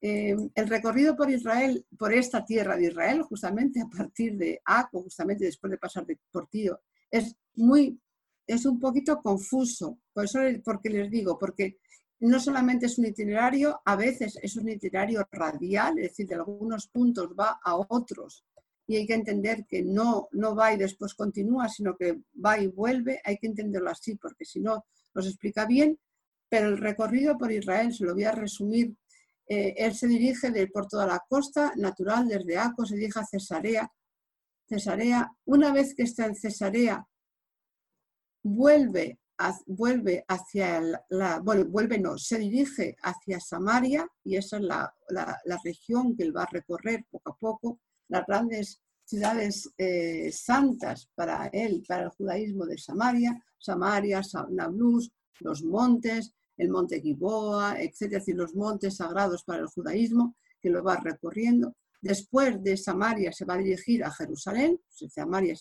Eh, el recorrido por Israel, por esta tierra de Israel, justamente a partir de Aco, justamente después de pasar de, por Tío es muy, es un poquito confuso. Por eso, porque les digo, porque no solamente es un itinerario, a veces es un itinerario radial, es decir, de algunos puntos va a otros. Y hay que entender que no, no va y después continúa, sino que va y vuelve. Hay que entenderlo así, porque si no nos explica bien. pero el recorrido por Israel, se lo voy a resumir, eh, él se dirige por toda la costa natural, desde Aco, se dirige a Cesarea. Cesarea, una vez que está en Cesarea, vuelve, hacia la, bueno, vuelve no, se dirige hacia Samaria y esa es la, la, región que él va a recorrer poco a poco, las grandes ciudades eh, santas para él, para el judaísmo de Samaria, Samaria, Nablus, los montes, el monte Giboa, etcétera, es decir, los montes sagrados para el judaísmo, que lo va recorriendo. Después de Samaria se va a dirigir a Jerusalén, pues Samaria,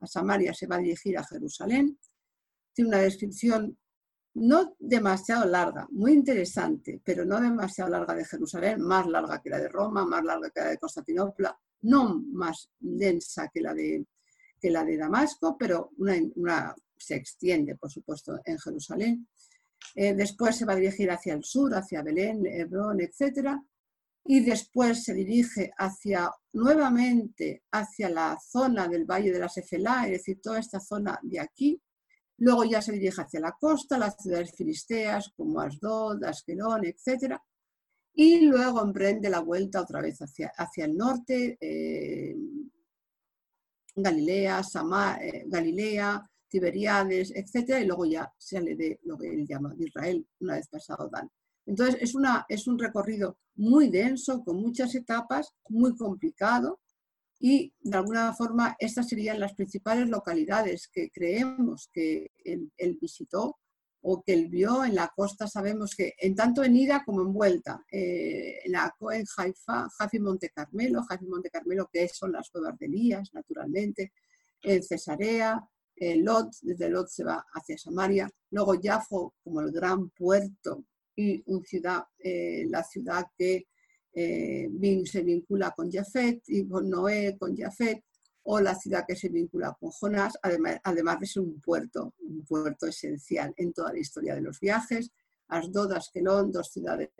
a Samaria se va a dirigir a Jerusalén. Tiene una descripción no demasiado larga, muy interesante, pero no demasiado larga de Jerusalén, más larga que la de Roma, más larga que la de Constantinopla, no más densa que la de, la de Damasco, pero una, se extiende, por supuesto, en Jerusalén. Eh, después se va a dirigir hacia el sur, hacia Belén, Hebrón, etc. Y después se dirige hacia, nuevamente hacia la zona del Valle de la Sefelá, es decir, toda esta zona de aquí. Luego ya se dirige hacia la costa, las ciudades filisteas como Asdod, Askelón, etc. Y luego emprende la vuelta otra vez hacia, hacia el norte, eh, Galilea, Samá, eh, Galilea, Tiberiades, etcétera, y luego ya sale de lo que él llama de Israel, una vez pasado Dan. Entonces, es, una, es un recorrido muy denso, con muchas etapas, muy complicado, y de alguna forma estas serían las principales localidades que creemos que él, visitó o que él vio en la costa. Sabemos que en tanto en ida como en vuelta, eh, en, la, en Haifa, Jafi Monte Carmelo, Jafi Monte Carmelo, que son las cuevas de Elías, naturalmente, en Cesarea, eh, Lot, desde Lot se va hacia Samaria, luego Jafo como el gran puerto y un ciudad, eh, la ciudad que eh, se vincula con Jafet y con Noé, con Jafet, o la ciudad que se vincula con Jonás, además, además de ser un puerto, un puerto esencial en toda la historia de los viajes. Asdod, Askelón, dos ciudades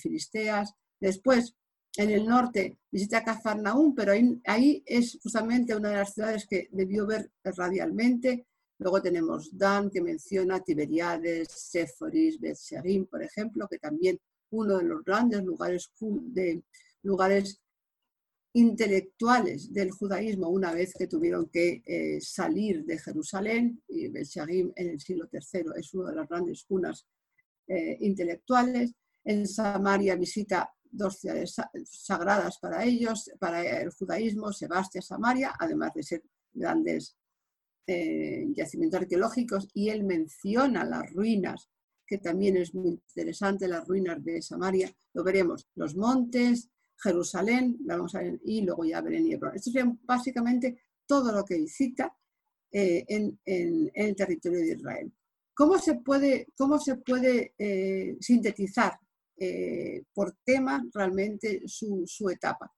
filisteas. Después, en el norte visita Cafarnaúm, pero ahí, es justamente una de las ciudades que debió ver radialmente. Luego tenemos Dan, que menciona Tiberiades, Séforis, Bethsherim, por ejemplo, que también uno de los grandes lugares, de, lugares intelectuales del judaísmo una vez que tuvieron que eh, salir de Jerusalén, y Bethsherim en el siglo III es una de las grandes cunas eh, intelectuales. En Samaria visita dos ciudades sagradas para ellos, para el judaísmo, Sebastia, Samaria, además de ser grandes eh, yacimientos arqueológicos, y él menciona las ruinas, que también es muy interesante, las ruinas de Samaria, lo veremos, los montes, Jerusalén, vamos a ver, y luego ya Belén y Hebrón. Esto sería básicamente todo lo que visita eh, en, el territorio de Israel. ¿Cómo se puede, cómo se puede eh, sintetizar eh, por temas realmente su, etapa.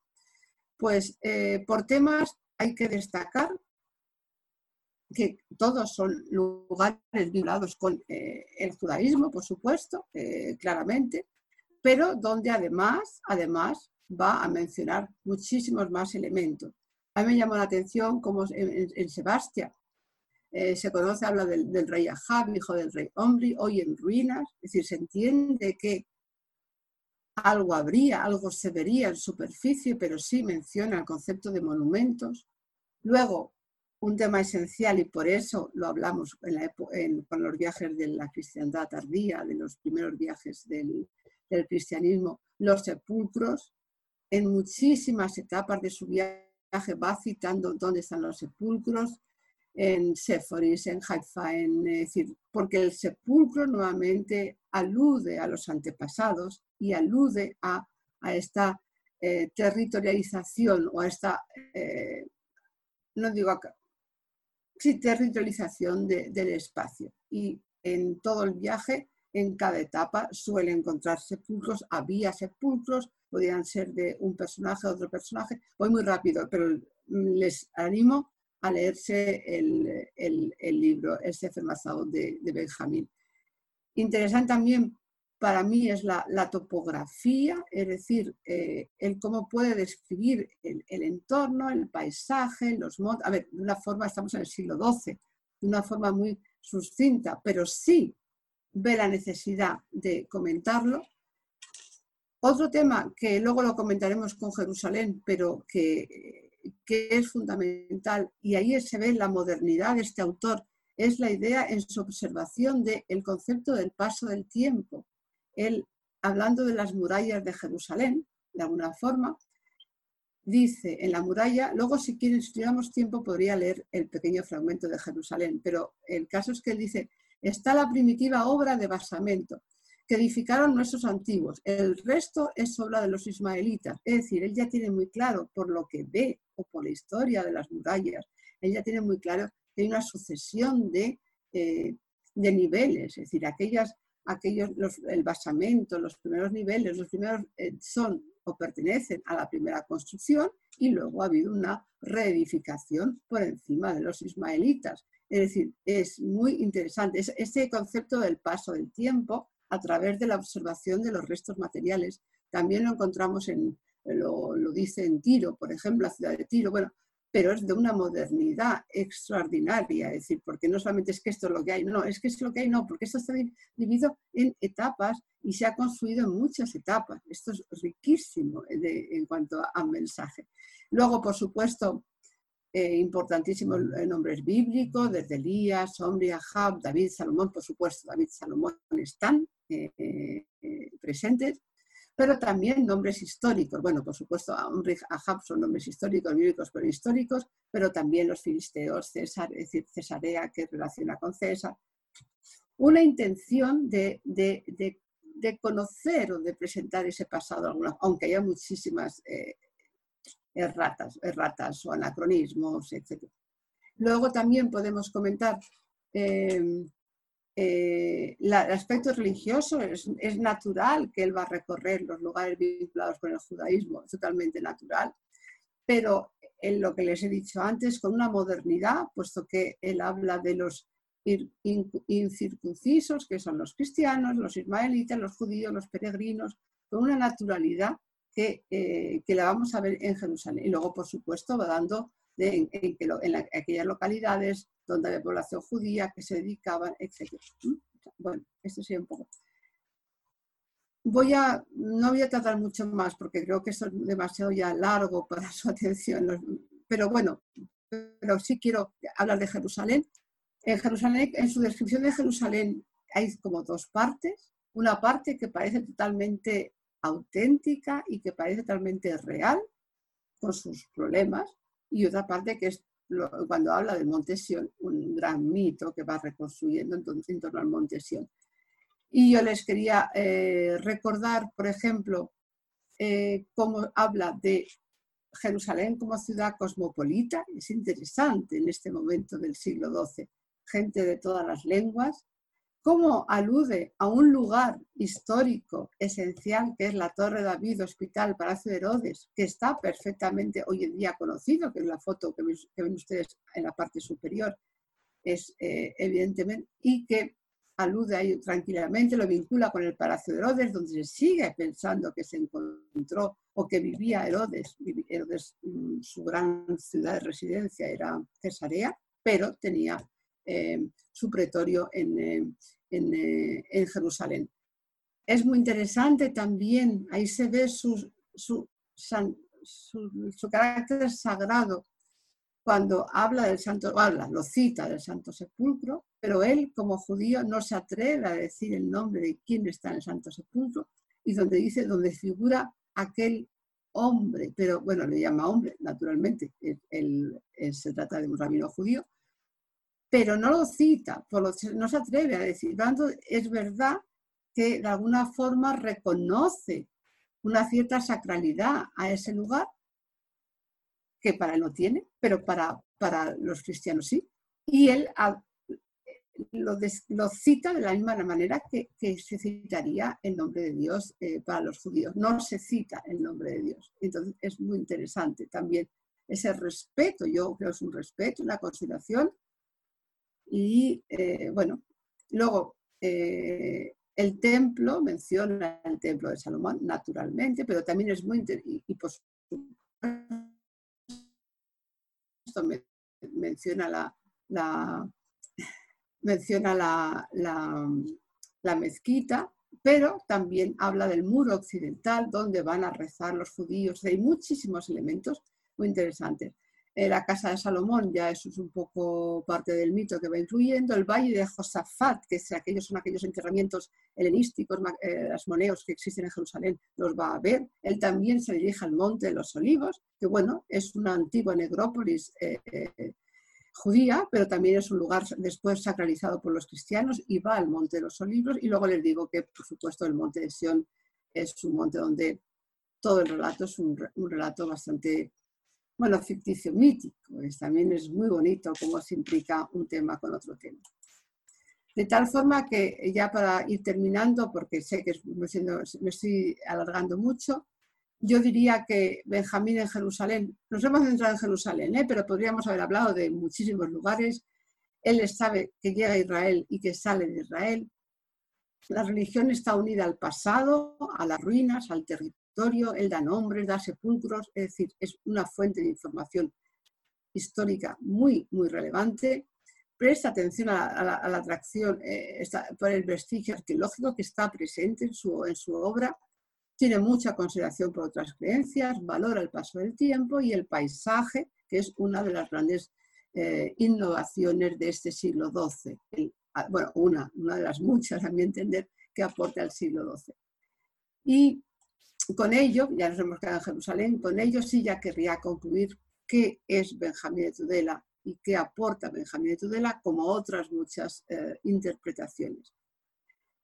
Pues por temas hay que destacar que todos son lugares vinculados con eh, el judaísmo, por supuesto, claramente, pero donde además, además va a mencionar muchísimos más elementos. A mí me llamó la atención como en, en Sebastia se conoce, habla del, del rey Ahab, hijo del rey Omri, hoy en ruinas, es decir, se entiende que algo habría, algo se vería en superficie, pero sí menciona el concepto de monumentos. Luego, un tema esencial, y por eso lo hablamos con los viajes de la cristiandad tardía, de los primeros viajes del, cristianismo, los sepulcros. En muchísimas etapas de su viaje va citando dónde están los sepulcros, en Séforis, en Haifa, en, decir, porque el sepulcro nuevamente alude a los antepasados y alude a, esta eh, territorialización o a esta, eh, no digo territorialización del espacio. Y en todo el viaje, en cada etapa, suele encontrar sepulcros, había sepulcros, podían ser de un personaje, otro personaje. Voy muy rápido, pero les animo a leerse el, libro, El Sefer de, de Benjamín. Interesante también para mí es la, topografía, es decir, eh, el cómo puede describir el, entorno, el paisaje, los montes. A ver, de una forma, estamos en el siglo XII, de una forma muy sucinta, pero sí ve la necesidad de comentarlo. Otro tema que luego lo comentaremos con Jerusalén, pero que, que es fundamental, y ahí se ve la modernidad de este autor, es la idea en su observación del concepto del paso del tiempo. Él, hablando de las murallas de Jerusalén, de alguna forma, dice en la muralla, luego si quieren, si tuviéramos tiempo, podría leer el pequeño fragmento de Jerusalén, pero el caso es que él dice, está la primitiva obra de basamento que edificaron nuestros antiguos. El resto es obra de los ismaelitas. Es decir, él ya tiene muy claro, por lo que ve o por la historia de las murallas, él ya tiene muy claro que hay una sucesión de, eh, de niveles, es decir, aquellas, aquellos, el basamento, los primeros niveles, los primeros eh, son o pertenecen a la primera construcción y luego ha habido una reedificación por encima de los ismaelitas. Es decir, es muy interesante. Este concepto del paso del tiempo a través de la observación de los restos materiales. También lo encontramos en, lo, dice en Tiro, por ejemplo, la ciudad de Tiro, bueno, pero es de una modernidad extraordinaria, es decir, porque no solamente es que esto es lo que hay, no, es que es lo que hay, no, porque esto está dividido en etapas y se ha construido en muchas etapas. Esto es riquísimo en cuanto a, mensaje. Luego, por supuesto, eh, importantísimos nombres bíblicos, desde Elías, Sombria, Jab, David, Salomón, por supuesto, David, Salomón están eh, eh, presentes, pero también nombres históricos. Bueno, por supuesto, Omri, Ahab son nombres históricos, bíblicos, pero históricos, pero también los filisteos, César, es decir, Cesarea, que relaciona con César. Una intención de, de, de, conocer o de presentar ese pasado, aunque haya muchísimas erratas, erratas o anacronismos, etc. Luego también podemos comentar eh, eh, el aspecto religioso, es, natural que él va a recorrer los lugares vinculados con el judaísmo, es totalmente natural, pero en lo que les he dicho antes, con una modernidad, puesto que él habla de los incircuncisos, que son los cristianos, los ismaelitas, los judíos, los peregrinos, con una naturalidad eh, que, la vamos a ver en Jerusalén. Y luego, por supuesto, va dando en, aquellas localidades donde había población judía que se dedicaban, etc. Bueno, esto sí un poco. Voy a, no voy a tratar mucho más porque creo que esto es demasiado ya largo para (laughs) su atención, pero bueno, pero sí quiero hablar de Jerusalén. En Jerusalén, en su descripción de Jerusalén hay como dos partes. Una parte que parece totalmente auténtica y que parece totalmente real con sus problemas, y otra parte que es cuando habla del Monte Sion, un gran mito que va reconstruyendo en, torno al Monte Sion. Y yo les quería eh, recordar, por ejemplo, eh, cómo habla de Jerusalén como ciudad cosmopolita. Es interesante en este momento del siglo XII. Gente de todas las lenguas, cómo alude a un lugar histórico esencial que es la Torre David, Hospital, Palacio de Herodes, que está perfectamente hoy en día conocido, que es la foto que ven, ustedes en la parte superior, es eh, evidentemente, y que alude ahí tranquilamente, lo vincula con el Palacio de Herodes, donde se sigue pensando que se encontró o que vivía Herodes. Herodes, mm, su gran ciudad de residencia era Cesarea, pero tenía su pretorio en, eh, eh, en, Jerusalén. Es muy interesante también, ahí se ve su, su, su, carácter sagrado cuando habla del Santo, habla, lo cita del Santo Sepulcro, pero él como judío no se atreve a decir el nombre de quién está en el Santo Sepulcro y donde dice, donde figura aquel hombre, pero bueno, le llama hombre, naturalmente, él, se trata de un rabino judío, pero no lo cita, no se atreve a decir. es verdad que de alguna forma reconoce una cierta sacralidad a ese lugar, que para él no tiene, pero para, para los cristianos sí. Y él lo, cita de la misma manera que, se citaría el nombre de Dios eh, para los judíos. No se cita el nombre de Dios. Entonces es muy interesante también ese respeto. Yo creo que es un respeto, una consideración y eh, bueno, luego eh, el templo, menciona el templo de Salomón naturalmente, pero también es muy y, y por menciona la, la (laughs) menciona la, la mezquita, pero también habla del muro occidental donde van a rezar los judíos. Hay muchísimos elementos muy interesantes. Eh, la casa de Salomón, ya eso es un poco parte del mito que va incluyendo. El valle de Josafat, que es aquellos, son aquellos enterramientos helenísticos, eh, las moneos que existen en Jerusalén, los va a ver. Él también se dirige al Monte de los Olivos, que bueno, es una antigua necrópolis eh, judía, pero también es un lugar después sacralizado por los cristianos y va al Monte de los Olivos. Y luego les digo que, por supuesto, el Monte de Sion es un monte donde todo el relato es un relato bastante bueno, ficticio mítico, pues también es muy bonito cómo se implica un tema con otro tema. De tal forma que ya para ir terminando, porque sé que me estoy alargando mucho, yo diría que Benjamín en Jerusalén, nos hemos centrado en Jerusalén, ¿eh? pero podríamos haber hablado de muchísimos lugares. Él sabe que llega a Israel y que sale de Israel. La religión está unida al pasado, a las ruinas, al territorio él da nombres, da sepulcros, es decir, es una fuente de información histórica muy, muy relevante. Presta atención a, la, atracción eh, por el vestigio arqueológico que está presente en su, en su obra. Tiene mucha consideración por otras creencias, valora el paso del tiempo y el paisaje, que es una de las grandes eh, innovaciones de este siglo XII. Ah, bueno, una, una de las muchas, a mi entender, que aporta el siglo XII. Y con ello, ya nos hemos quedado en Jerusalén, con ello sí ya querría concluir qué es Benjamín de Tudela y qué aporta Benjamín de Tudela, como otras muchas eh, interpretaciones.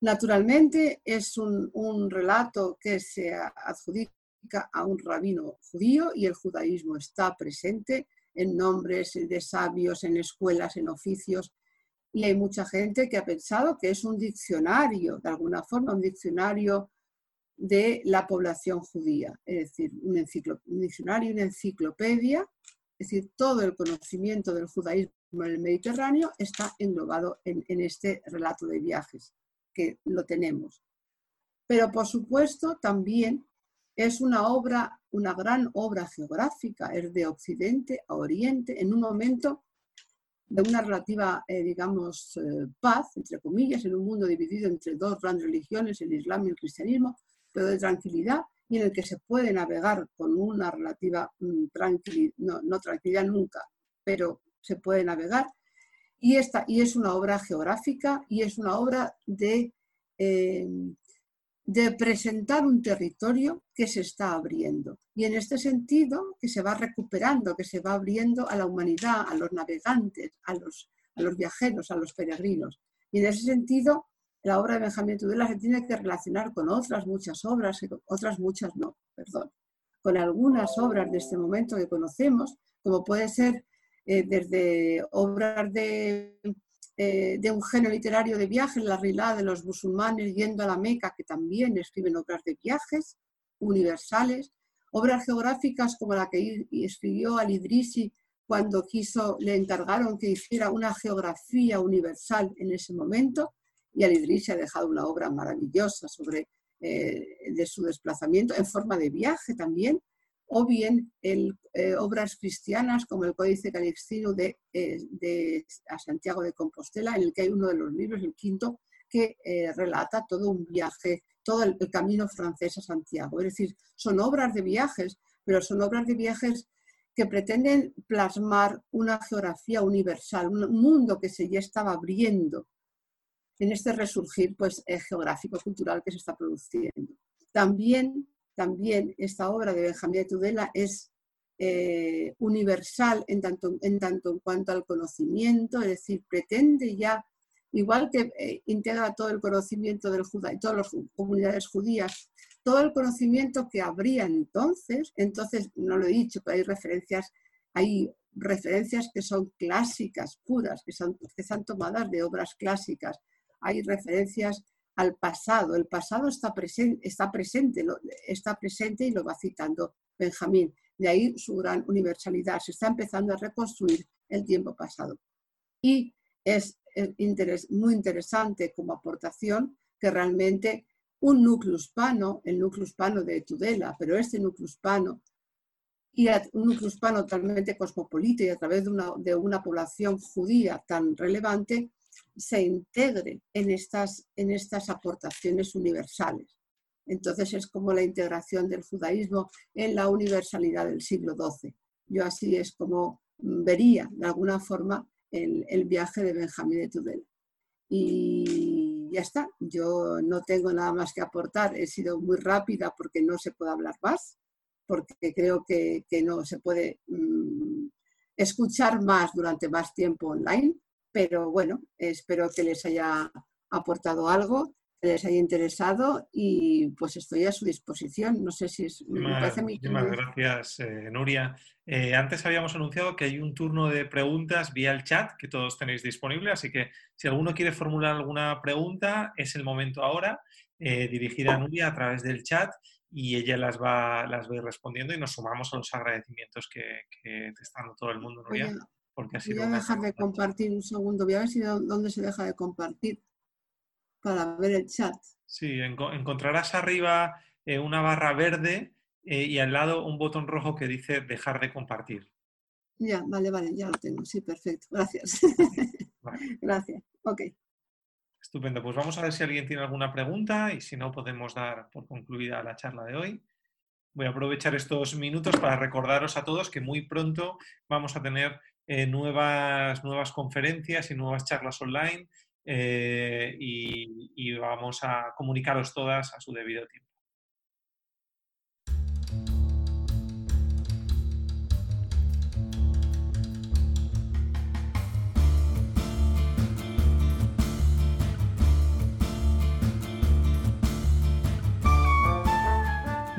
Naturalmente es un, un, relato que se adjudica a un rabino judío y el judaísmo está presente en nombres de sabios, en escuelas, en oficios, y hay mucha gente que ha pensado que es un diccionario, de alguna forma, un diccionario de la población judía, es decir, un, diccionario, una enciclopedia, es decir, todo el conocimiento del judaísmo en el Mediterráneo está englobado en, este relato de viajes, que lo tenemos. Pero por supuesto también es una obra, una gran obra geográfica, es de Occidente a Oriente, en un momento de una relativa, eh, digamos, eh, paz, entre comillas, en un mundo dividido entre dos grandes religiones, el Islam y el cristianismo, pero de tranquilidad y en el que se puede navegar con una relativa mm, tranquilidad, no, tranquilidad nunca, pero se puede navegar. Y, esta, y es una obra geográfica y es una obra de, eh, de presentar un territorio que se está abriendo. Y en este sentido, que se va recuperando, que se va abriendo a la humanidad, a los navegantes, a los, a los viajeros, a los peregrinos. Y en ese sentido, la obra de Benjamín Tudela se tiene que relacionar con otras muchas obras, otras muchas no, perdón, con algunas obras de este momento que conocemos, como puede ser eh, desde obras de, eh, de, un género literario de viajes, la rilá de los musulmanes yendo a la Meca, que también escriben obras de viajes universales, obras geográficas como la que escribió Al-Idrisi cuando quiso, le encargaron que hiciera una geografía universal en ese momento, y Al-Idrisi ha dejado una obra maravillosa sobre eh, de su desplazamiento en forma de viaje también, o bien eh, obras cristianas como el Códice Calixtino de, eh, de, a Santiago de Compostela, en el que hay uno de los libros, el quinto, que relata todo un viaje, todo el, el, camino francés a Santiago. Es decir, son obras de viajes, pero son obras de viajes que pretenden plasmar una geografía universal, un mundo que se ya estaba abriendo en este resurgir pues, eh, geográfico-cultural que se está produciendo. También, también esta obra de Benjamín de Tudela es eh, universal en tanto, en tanto en cuanto al conocimiento, es decir, pretende ya, igual que eh, integra todo el conocimiento del y todas las comunidades judías, todo el conocimiento que habría entonces, entonces no lo he dicho, pero hay referencias, hay referencias que son clásicas, puras, que, son, que están tomadas de obras clásicas, hay referencias al pasado. El pasado está, presente, está, presente, está presente y lo va citando Benjamín. De ahí su gran universalidad. Se está empezando a reconstruir el tiempo pasado. Y es muy interesante como aportación que realmente un núcleo hispano, el núcleo hispano de Tudela, pero este núcleo hispano y un núcleo hispano totalmente cosmopolita y a través de una, de una población judía tan relevante, se integre en estas, en estas aportaciones universales. Entonces es como la integración del judaísmo en la universalidad del siglo XII. Yo así es como vería de alguna forma el, el viaje de Benjamín de Tudela. Y ya está, yo no tengo nada más que aportar, he sido muy rápida porque no se puede hablar más, porque creo que, que no se puede mm, escuchar más durante más tiempo online, pero bueno, espero que les haya aportado algo les haya interesado y pues estoy a su disposición. No sé si es... Muchísimas, gracias, eh, Nuria. Eh, antes habíamos anunciado que hay un turno de preguntas vía el chat que todos tenéis disponible, así que si alguno quiere formular alguna pregunta, es el momento ahora, eh, dirigida a Nuria a través del chat y ella las va, las va a ir respondiendo y nos sumamos a los agradecimientos que, te está dando todo el mundo, Nuria. Porque voy a dejar de compartir un segundo, voy a ver si dónde se deja de compartir para ver el chat. Sí, encontrarás arriba eh, una barra verde eh, y al lado un botón rojo que dice dejar de compartir. Ya, vale, vale, ya lo tengo. Sí, perfecto. Gracias. (laughs) Gracias. Ok. Estupendo. Pues vamos a ver si alguien tiene alguna pregunta y si no podemos dar por concluida la charla de hoy. Voy a aprovechar estos minutos para recordaros a todos que muy pronto vamos a tener eh, nuevas, nuevas conferencias y nuevas charlas online eh, y, vamos a comunicaros todas a su debido tiempo.